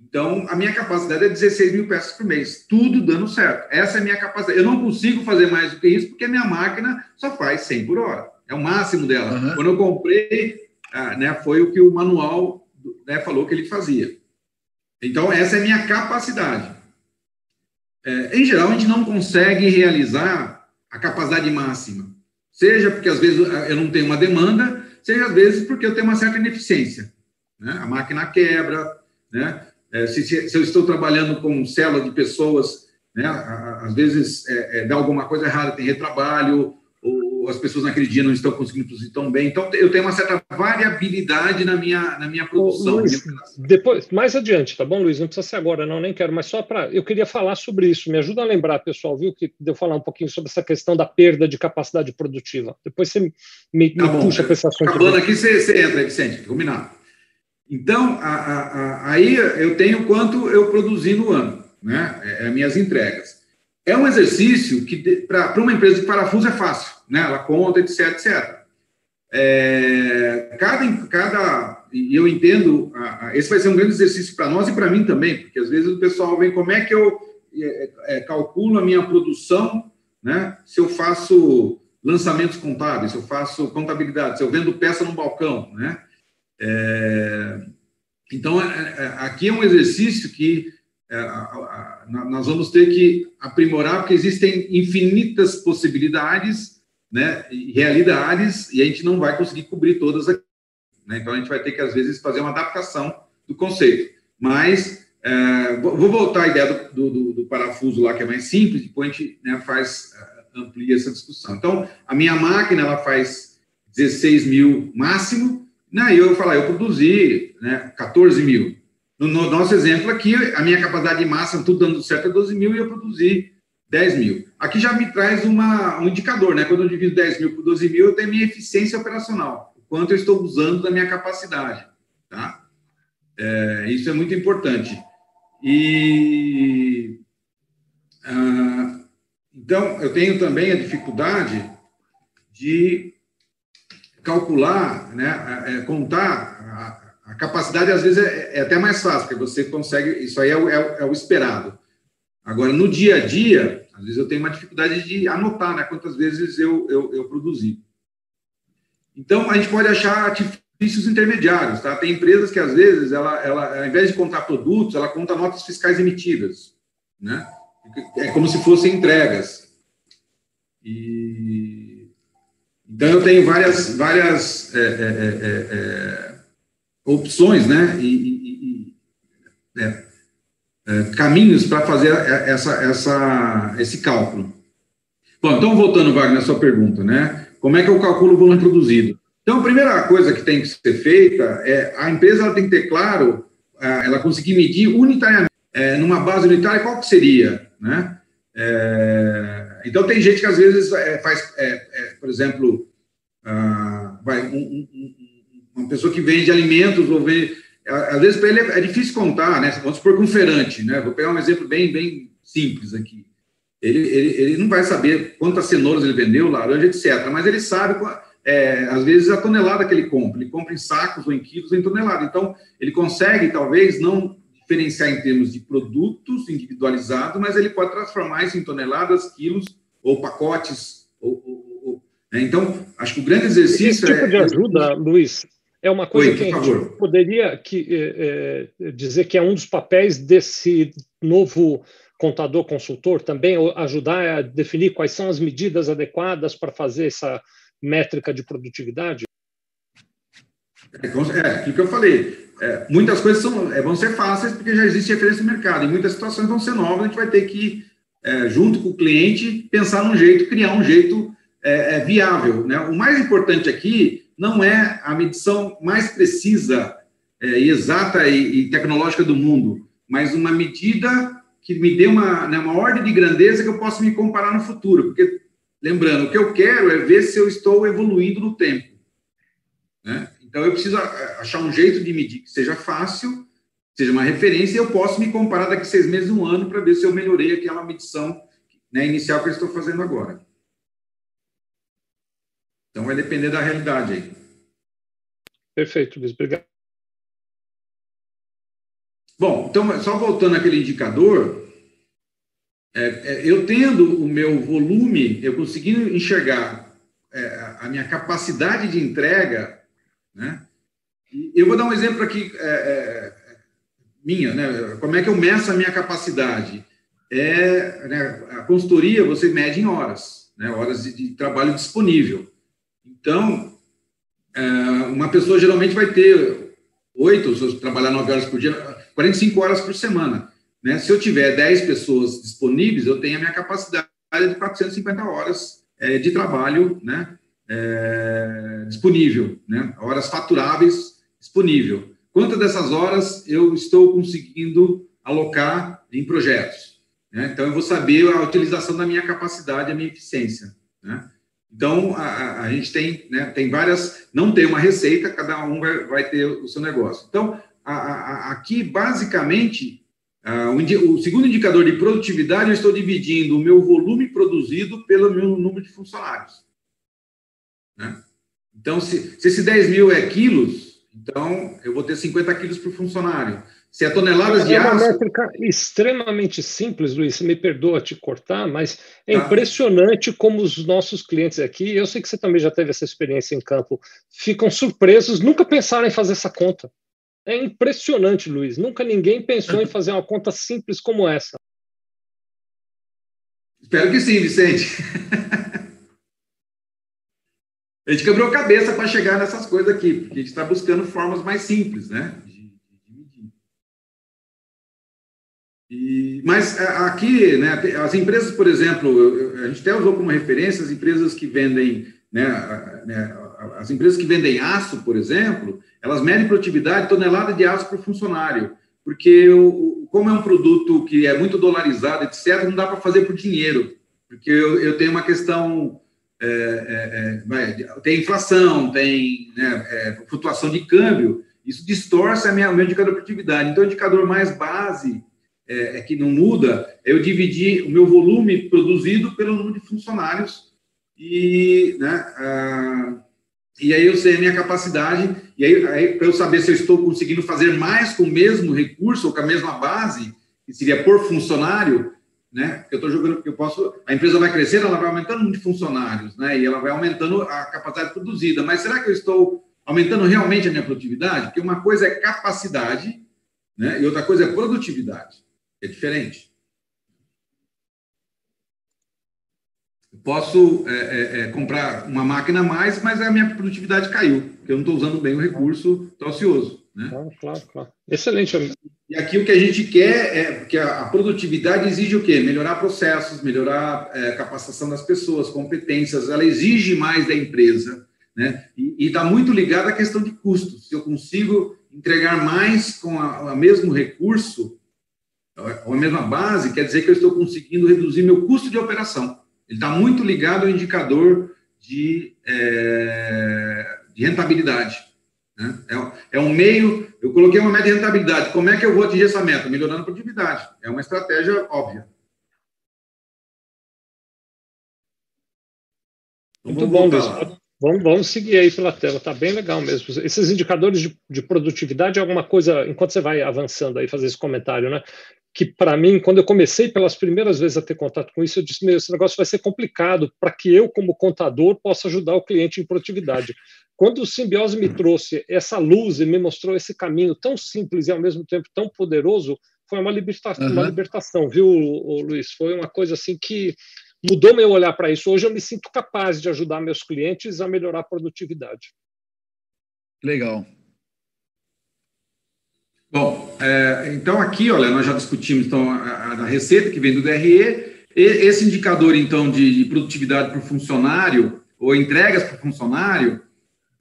Então, a minha capacidade é 16 mil peças por mês, tudo dando certo. Essa é a minha capacidade. Eu não consigo fazer mais do que isso, porque a minha máquina só faz 100 por hora. É o máximo dela. Uhum. Quando eu comprei, ah, né, foi o que o manual né, falou que ele fazia. Então, essa é a minha capacidade. É, em geral, a gente não consegue realizar a capacidade máxima. Seja porque, às vezes, eu não tenho uma demanda, seja, às vezes, porque eu tenho uma certa ineficiência. Né? A máquina quebra, né? É, se, se, eu estou trabalhando com célula de pessoas, né, às vezes é, é, dá alguma coisa errada, tem retrabalho, as pessoas naquele dia não estão conseguindo produzir tão bem. Então, eu tenho uma certa variabilidade na minha, na minha produção. Luiz, depois, mais adiante, tá bom, Luiz? Não precisa ser agora, não, nem quero, mas só para. Eu queria falar sobre isso. Me ajuda a lembrar, pessoal, viu, que deu falar um pouquinho sobre essa questão da perda de capacidade produtiva. Depois você me, tá me puxa para esse assunto. Acabando aqui, você, você entra, Vicente, combinado. Então, a, a, a, aí eu tenho quanto eu produzi no ano, né? É, é minhas entregas. É um exercício que, para uma empresa de parafuso, é fácil, né? Ela conta, etc, etc. É, cada, cada, e eu entendo, esse vai ser um grande exercício para nós e para mim também, porque às vezes o pessoal vem, como é que eu é, é, calculo a minha produção, né? Se eu faço lançamentos contábeis, se eu faço contabilidade, se eu vendo peça no balcão, né? É, então, é, é, aqui é um exercício que é, nós vamos ter que aprimorar, porque existem infinitas possibilidades, né, realidades, e a gente não vai conseguir cobrir todas aqui. Né? Então, a gente vai ter que, às vezes, fazer uma adaptação do conceito. Mas, é, vou voltar à ideia do, do, do, parafuso lá, que é mais simples, depois a gente né, faz, amplia essa discussão. Então, a minha máquina, ela faz 16 mil máximo, né? E eu falar, eu produzi né, 14 mil. No, no, nosso exemplo aqui, a minha capacidade máxima, tudo dando certo, é 12 mil e eu produzi 10 mil. Aqui já me traz uma, um indicador, né? Quando eu divido 10 mil por 12 mil, eu tenho minha eficiência operacional, o quanto eu estou usando da minha capacidade, tá? É, isso é muito importante. E ah, então eu tenho também a dificuldade de calcular, né, é, contar a, capacidade, às vezes é, é, até mais fácil, porque você consegue, isso aí é o, é, é o, esperado. Agora, no dia a dia, às vezes eu tenho uma dificuldade de anotar né, quantas vezes eu, eu, eu produzi. Então, a gente pode achar artifícios intermediários, tá? Tem empresas que, às vezes, ela, ela, ao invés de contar produtos, ela conta notas fiscais emitidas, né? É como se fossem entregas. E então, eu tenho várias, várias é, é, é, é opções, né? E, e, e é, é, caminhos para fazer essa, essa, esse cálculo. Bom, então, voltando, Wagner, à sua pergunta, né? Como é que eu calculo o volume produzido? Então, a primeira coisa que tem que ser feita é a empresa tem que ter claro, ela conseguir medir unitariamente, numa base unitária, qual que seria, né? É, então, tem gente que às vezes é, faz, é, é por exemplo, ah, vai, um, um, uma pessoa que vende alimentos ou vende. Às vezes, para ele é, é, difícil contar, né? Vamos supor que um feirante, né? Vou pegar um exemplo bem, bem simples aqui. Ele, ele, ele não vai saber quantas cenouras ele vendeu, laranja, etc. Mas ele sabe, é, às vezes, a tonelada que ele compra. Ele compra em sacos, ou em quilos, ou em tonelada. Então, ele consegue, talvez, não diferenciar em termos de produtos individualizados, mas ele pode transformar isso em toneladas, quilos ou pacotes. Ou, ou, ou, né? Então, acho que o grande exercício Esse tipo é... de ajuda, Luiz, é uma coisa Oi, que a gente poderia que, é, é, dizer que é um dos papéis desse novo contador consultor também ajudar a definir quais são as medidas adequadas para fazer essa métrica de produtividade? É, é aquilo que eu falei é, muitas coisas são, é, vão ser fáceis porque já existe referência no mercado, e muitas situações vão ser novas, a gente vai ter que, é, junto com o cliente, pensar num jeito, criar um jeito é, é, viável. Né? O mais importante aqui não é a medição mais precisa é, exata e, e, tecnológica do mundo, mas uma medida que me dê uma, né, uma ordem de grandeza que eu possa me comparar no futuro. Porque, lembrando, o que eu quero é ver se eu estou evoluindo no tempo. Né? Então, eu preciso achar um jeito de medir que seja fácil, seja uma referência, e eu posso me comparar daqui seis meses, um ano, para ver se eu melhorei aquela medição né, inicial que eu estou fazendo agora. Então, vai depender da realidade aí. Perfeito, Luiz. Obrigado. Bom, então, só voltando àquele indicador, é, é, eu tendo o meu volume, eu conseguindo enxergar é, a minha capacidade de entrega, né? Eu vou dar um exemplo aqui é, é, minha, né? Como é que eu meço a minha capacidade? É, né, a consultoria você mede em horas, né? Horas de, de trabalho disponível. Então, é, uma pessoa geralmente vai ter oito, se eu trabalhar nove horas por dia, 45 horas por semana. Né? Se eu tiver 10 pessoas disponíveis, eu tenho a minha capacidade de 450 horas é, de trabalho né? É, disponível, né? horas faturáveis disponível. Quantas dessas horas eu estou conseguindo alocar em projetos? Né? Então, eu vou saber a utilização da minha capacidade, a minha eficiência. Né? Então, a, a, gente tem, né, tem várias, não tem uma receita, cada um vai, vai ter o seu negócio. Então, a, a, aqui, basicamente, o, o, segundo indicador de produtividade, eu estou dividindo o meu volume produzido pelo meu número de funcionários. Né? Então, se, se esse 10 mil é quilos, então eu vou ter 50 quilos por funcionário. Se é toneladas de aço. É uma métrica extremamente simples, Luiz. Me perdoa te cortar, mas é tá. impressionante como os nossos clientes aqui, eu sei que você também já teve essa experiência em campo, ficam surpresos, nunca pensaram em fazer essa conta. É impressionante, Luiz. Nunca ninguém pensou em fazer uma conta simples como essa. Espero que sim, Vicente. <laughs> a gente quebrou a cabeça para chegar nessas coisas aqui, porque a gente está buscando formas mais simples, né? E, mas aqui, né, as empresas, por exemplo, a gente até usou como referência as empresas que vendem, né, né, as empresas que vendem aço, por exemplo, elas medem produtividade tonelada de aço por funcionário, porque o, como é um produto que é muito dolarizado, etc., não dá para fazer por dinheiro, porque eu, eu tenho uma questão é, é, é, tem inflação, tem né, é, flutuação de câmbio, isso distorce a minha, o meu indicador de produtividade. Então, o indicador mais base é, é, que não muda, é eu dividir o meu volume produzido pelo número de funcionários e, né, e aí eu sei a minha capacidade, e aí, aí para eu saber se eu estou conseguindo fazer mais com o mesmo recurso ou com a mesma base, que seria por funcionário, né? Eu estou jogando, eu posso, a empresa vai crescendo, ela vai aumentando o número de funcionários, né? E ela vai aumentando a capacidade produzida. Mas será que eu estou aumentando realmente a minha produtividade? Porque uma coisa é capacidade, né? E outra coisa é produtividade. É diferente. Posso é, é, é, comprar uma máquina a mais, mas a minha produtividade caiu, porque eu não estou usando bem o recurso, estou ocioso. Né? Claro, claro, claro. Excelente. E aqui o que a gente quer é que a, produtividade exige o quê? Melhorar processos, melhorar é, a capacitação das pessoas, competências, ela exige mais da empresa. Né? E está muito ligado à questão de custos. Se eu consigo entregar mais com o mesmo recurso, a mesma base, quer dizer que eu estou conseguindo reduzir meu custo de operação. Ele está muito ligado ao indicador de, é, de rentabilidade. Né? É, é, um meio, eu coloquei uma meta de rentabilidade. Como é que eu vou atingir essa meta? Melhorando a produtividade. É uma estratégia óbvia. Então, muito bom, Vamos, vamos seguir aí pela tela, tá bem legal mesmo. Esses indicadores de, de, produtividade é alguma coisa, enquanto você vai avançando aí, fazer esse comentário, né? que para mim, quando eu comecei pelas primeiras vezes a ter contato com isso, eu disse: meu, esse negócio vai ser complicado para que eu, como contador, possa ajudar o cliente em produtividade. Quando o Simbiose me trouxe essa luz e me mostrou esse caminho tão simples e ao mesmo tempo tão poderoso, foi uma libertação, uhum. uma libertação viu, Luiz? Foi uma coisa assim que mudou meu olhar para isso. Hoje eu me sinto capaz de ajudar meus clientes a melhorar a produtividade. Legal. Bom, é, então aqui, olha, nós já discutimos então, a, a, receita que vem do DRE, e, esse indicador então de, de, produtividade por funcionário ou entregas por funcionário,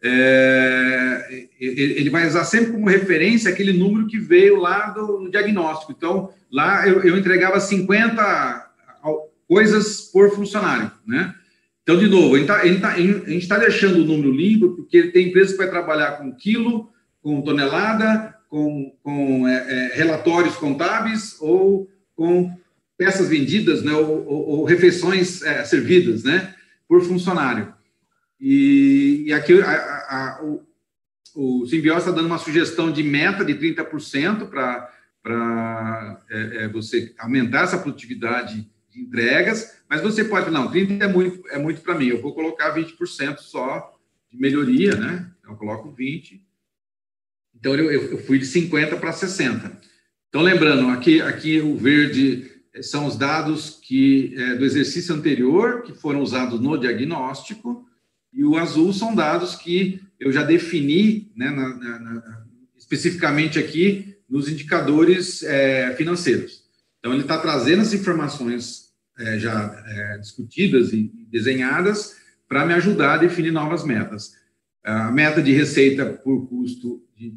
é, ele vai usar sempre como referência aquele número que veio lá do diagnóstico. Então, lá eu, eu entregava 50 coisas por funcionário, né? Então, de novo, a gente está tá, tá deixando o número limpo, porque tem empresas que vai trabalhar com quilo, com tonelada, com, com é, é, relatórios contábeis ou com peças vendidas, né, ou, ou, ou refeições é, servidas, né, por funcionário. E, e aqui a, a, o, o Simbiose está dando uma sugestão de meta de 30% para é, é, você aumentar essa produtividade de entregas, mas você pode, não, 30% é muito, é muito para mim, eu vou colocar 20% só de melhoria, né? Então, eu coloco 20%. Então, eu, eu fui de 50% para 60%. Então, lembrando, aqui, aqui o verde são os dados que é, do exercício anterior, que foram usados no diagnóstico, e o azul são dados que eu já defini, né, na, na, na, especificamente aqui, nos indicadores é, financeiros. Então, ele está trazendo as informações é, já é, discutidas e desenhadas para me ajudar a definir novas metas. A meta de receita por custo de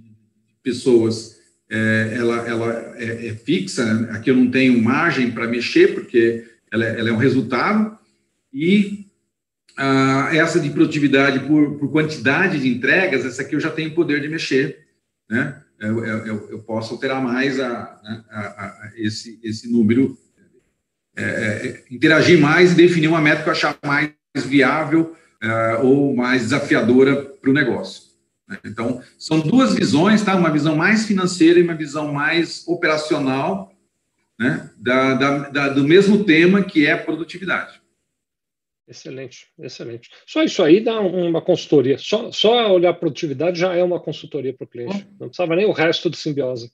pessoas, é, ela, ela é, é, fixa, aqui eu não tenho margem para mexer, porque ela, é, ela é um resultado, e ah, essa de produtividade por, por, quantidade de entregas, essa aqui eu já tenho poder de mexer, né? Eu, eu, eu posso alterar mais a, né, a, a esse, esse número, é, é, interagir mais e definir uma meta que eu achar mais viável é, ou mais desafiadora para o negócio. Né? Então, são duas visões, tá? Uma visão mais financeira e uma visão mais operacional, né? Da, da, da do mesmo tema que é produtividade. Excelente, excelente. Só isso aí dá uma consultoria. Só, só olhar produtividade já é uma consultoria para o cliente. Não precisava nem o resto do simbiose.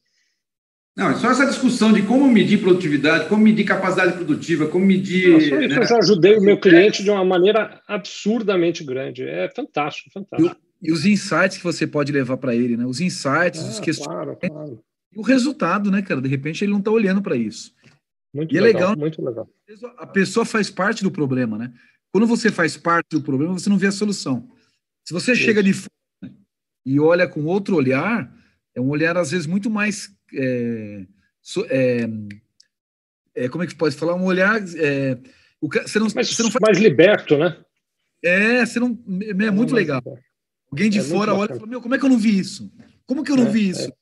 Não, é só essa discussão de como medir produtividade, como medir capacidade produtiva, como medir. Não, só isso né? eu já ajudei o meu cliente de uma maneira absurdamente grande. É fantástico, fantástico. E, e os insights que você pode levar para ele, né? Os insights, os ah, questionamentos. Claro, claro. E o resultado, né, cara? De repente ele não está olhando para isso. Muito e legal, é legal, muito legal. A pessoa faz parte do problema, né? Quando você faz parte do problema, você não vê a solução. Se você Isso. chega de fora e olha com outro olhar, é um olhar às vezes muito mais é, é, é, como é que pode falar? Um olhar é, o, você não, mais, você não faz... mais liberto, né? É, você não é, é muito legal. Alguém de é fora olha e fala: Meu, como é que eu não vi isso? Como que eu não vi isso?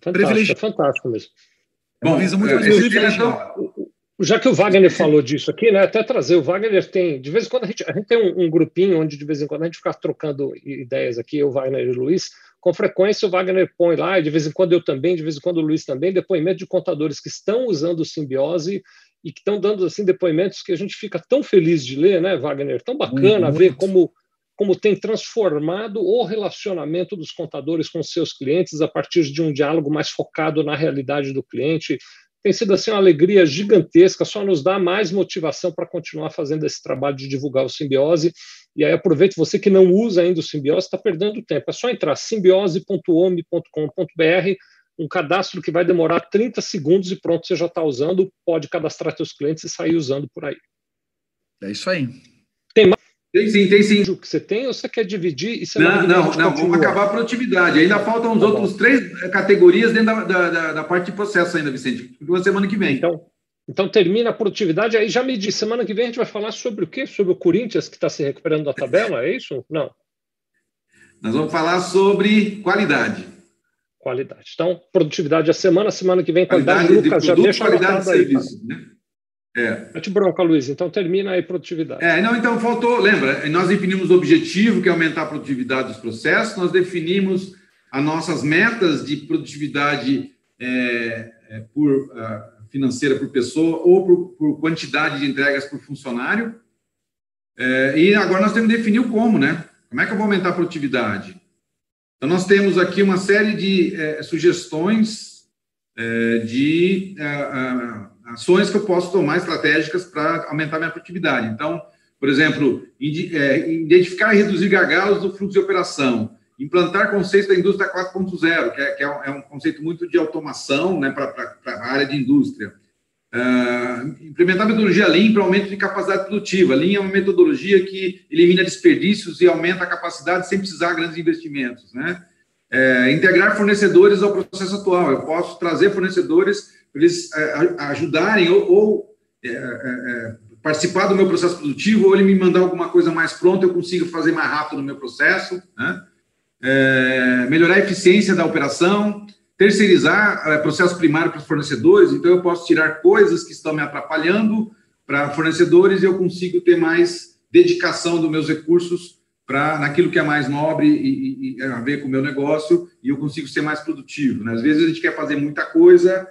Fantástico, é fantástico mesmo. Bom, visão muito mais privilegiada já que o Wagner falou disso aqui, né, até trazer, o Wagner tem, de vez em quando a gente, a gente tem um, um, grupinho onde de vez em quando a gente fica trocando ideias aqui, o Wagner e o Luiz, com frequência o Wagner põe lá, e de vez em quando eu também, de vez em quando o Luiz também, depoimento de contadores que estão usando o simbiose e que estão dando assim depoimentos que a gente fica tão feliz de ler, né, Wagner? Tão bacana ver como como tem transformado o relacionamento dos contadores com seus clientes a partir de um diálogo mais focado na realidade do cliente, tem sido assim uma alegria gigantesca, só nos dá mais motivação para continuar fazendo esse trabalho de divulgar o simbiose. E aí aproveite você que não usa ainda o simbiose, está perdendo tempo. É só entrar simbiose.ome.com.br, um cadastro que vai demorar 30 segundos e pronto, você já está usando, pode cadastrar seus clientes e sair usando por aí. É isso aí. Tem sim, tem sim. O que você tem ou você quer dividir? E não, não, não, vamos acabar a produtividade. Ainda faltam os tá outros bom. três categorias dentro da, da, da, da, parte de processo ainda, Vicente. Duas semana que vem. Então, então termina a produtividade. Aí já me diz, semana que vem a gente vai falar sobre o quê? Sobre o Corinthians que está se recuperando da tabela, é isso? Não. Nós vamos falar sobre qualidade. Qualidade. Então, produtividade a semana, semana que vem, qualidade. qualidade Lucas, produto, já deixa qualidade de serviço, aí, né? É. Mete bronca, Luiz. Então termina aí produtividade. É, não, então faltou, lembra, nós definimos o objetivo, que é aumentar a produtividade dos processos, nós definimos as nossas metas de produtividade é, é, por, uh, financeira por pessoa ou por, por, quantidade de entregas por funcionário. É, e agora nós temos que definir o como, né? Como é que eu vou aumentar a produtividade? Então, nós temos aqui uma série de é, sugestões é, de ações que eu posso tomar estratégicas para aumentar minha produtividade. Então, por exemplo, é, identificar e reduzir gargalos do fluxo de operação, implantar conceitos da indústria 4.0, que, é, que é, um, é, um, conceito muito de automação né, para a área de indústria. Uh, implementar metodologia Lean para aumento de capacidade produtiva. Lean é uma metodologia que elimina desperdícios e aumenta a capacidade sem precisar de grandes investimentos. Né? É, integrar fornecedores ao processo atual. Eu posso trazer fornecedores eles é, ajudarem ou, ou é, é, é, participar do meu processo produtivo, ou ele me mandar alguma coisa mais pronta, eu consigo fazer mais rápido no meu processo. Né? É, melhorar a eficiência da operação, terceirizar é, processo primário para os fornecedores, então eu posso tirar coisas que estão me atrapalhando para fornecedores e eu consigo ter mais dedicação dos meus recursos para naquilo que é mais nobre e, e, e, a ver com o meu negócio e eu consigo ser mais produtivo. Né? Às vezes a gente quer fazer muita coisa,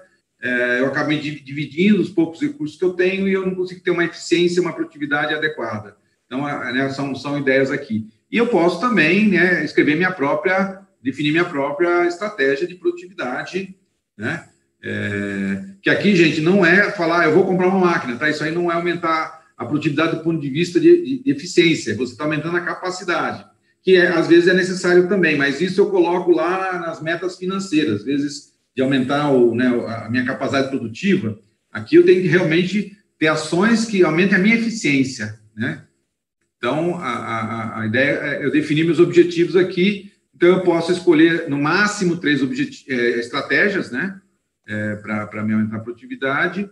eu acabo dividindo os poucos recursos que eu tenho e eu não consigo ter uma eficiência, uma produtividade adequada. Então, né, são, são ideias aqui. E eu posso também né, escrever minha própria definir minha própria estratégia de produtividade, né? É, que aqui, gente, não é falar, eu vou comprar uma máquina, tá? Isso aí não é aumentar a produtividade do ponto de vista de, de eficiência, você está aumentando a capacidade, que é, às vezes é necessário também, mas isso eu coloco lá nas metas financeiras, às vezes de aumentar o, né, a minha capacidade produtiva, aqui eu tenho que realmente ter ações que aumentem a minha eficiência, né? Então, a, a, a ideia é eu definir meus objetivos aqui então, eu posso escolher, no máximo, três é, estratégias, né? É, para me aumentar a produtividade.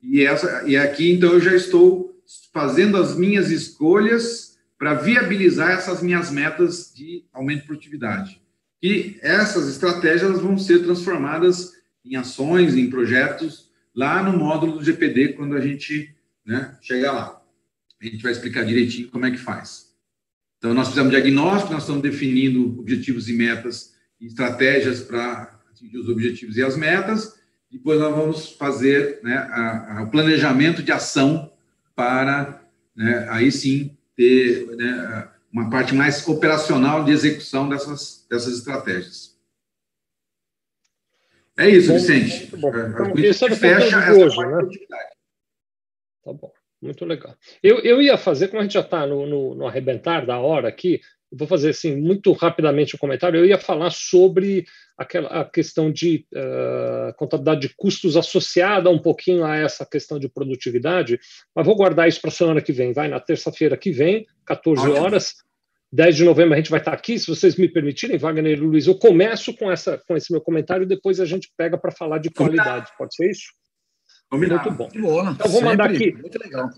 E, essa, e aqui, então, eu já estou fazendo as minhas escolhas para viabilizar essas minhas metas de aumento de produtividade. E essas estratégias vão ser transformadas em ações, em projetos, lá no módulo do GPD, quando a gente né, chegar lá. A gente vai explicar direitinho como é que faz. Então, nós fizemos diagnóstico, nós estamos definindo objetivos e metas e estratégias para atingir os objetivos e as metas. Depois, nós vamos fazer né, a, a, o planejamento de ação para, né, aí sim, ter né, uma parte mais operacional de execução dessas, dessas estratégias. É isso, bom, Vicente. Bom. É, então, isso é fecha essa hoje, né? Tá bom. Muito legal. Eu, eu ia fazer, como a gente já está no, no, no, arrebentar da hora aqui, vou fazer assim muito rapidamente um comentário. Eu ia falar sobre aquela a questão de uh, contabilidade de custos associada um pouquinho a essa questão de produtividade, mas vou guardar isso para a semana que vem. Vai na terça-feira que vem, 14 Ótimo. horas. 10 de novembro a gente vai estar aqui, se vocês me permitirem, Wagner e Luiz. Eu começo com, essa, com esse meu comentário e depois a gente pega para falar de qualidade. Pode ser isso? Combinado. Muito bom. Boa, então, vou mandar aqui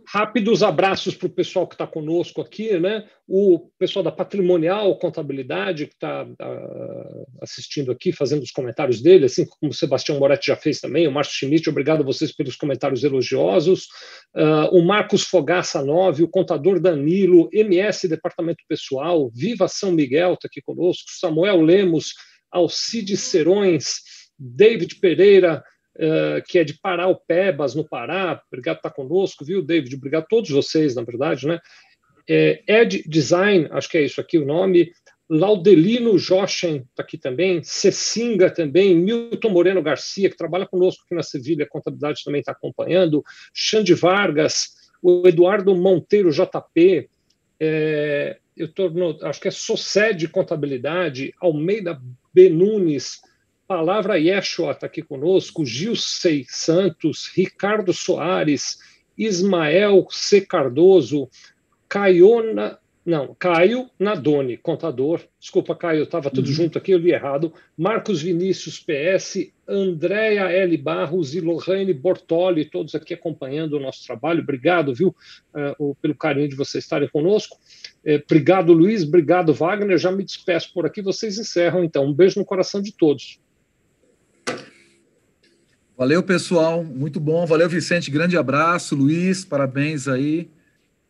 rápidos abraços para o pessoal que está conosco aqui, né? O pessoal da Patrimonial Contabilidade, que está uh, ah, assistindo aqui, fazendo os comentários dele, assim como o Sebastião Moretti já fez também, o Márcio Schmidt, obrigado a vocês pelos comentários elogiosos. Uh, o Marcos Fogaça 9, o contador Danilo, MS Departamento Pessoal, Viva São Miguel está aqui conosco, Samuel Lemos, Alcides Serões, David Pereira, uh, que é de Paraupebas, no Pará. Obrigado por estar conosco, viu, David? Obrigado a todos vocês, na verdade, né? É, Ed Design, acho que é isso aqui o nome. Laudelino Jochen está aqui também, Cecinga também, Milton Moreno Garcia, que trabalha conosco aqui na Sevilha, Contabilidade também está acompanhando, Xande Vargas, o Eduardo Monteiro JP, é, eu tô no, acho que é Soced Contabilidade, Almeida Benunes, Palavra Yeshua está aqui conosco, Gilcei Santos, Ricardo Soares, Ismael C. Cardoso, Caiona, não, Caio Nadoni, contador. Desculpa, Caio, estava tudo uhum. junto aqui, eu li errado. Marcos Vinícius PS, Andréa L. Barros e Lohane Bortoli, todos aqui acompanhando o nosso trabalho. Obrigado, viu, uh, pelo carinho de vocês estarem conosco. Uh, obrigado, Luiz. Obrigado, Wagner. Já me despeço por aqui. Vocês encerram, então. Um beijo no coração de todos. Valeu, pessoal. Muito bom. Valeu, Vicente. Grande abraço. Luiz, parabéns aí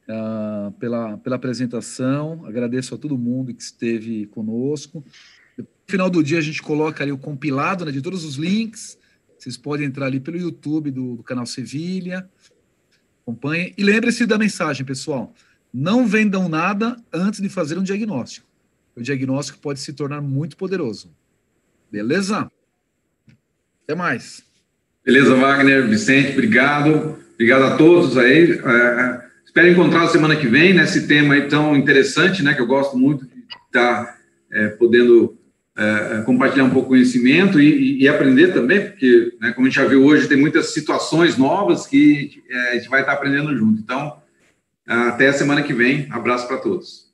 uh, pela, pela apresentação. Agradeço a todo mundo que esteve conosco. No final do dia, a gente coloca ali o compilado né, de todos os links. Vocês podem entrar ali pelo YouTube do, do canal Sevilha. Acompanhem. E lembre-se da mensagem, pessoal. Não vendam nada antes de fazer um diagnóstico. O diagnóstico pode se tornar muito poderoso. Beleza? Até mais. Beleza, Wagner, Vicente, obrigado. Obrigado a todos aí. É, é espero encontrar semana que vem nesse tema aí tão interessante, né? Que eu gosto muito de estar é, podendo é, compartilhar um pouco de conhecimento e, e, aprender também, porque, né, como a gente já viu hoje, tem muitas situações novas que é, a gente vai estar aprendendo junto. Então, até a semana que vem. Abraço para todos.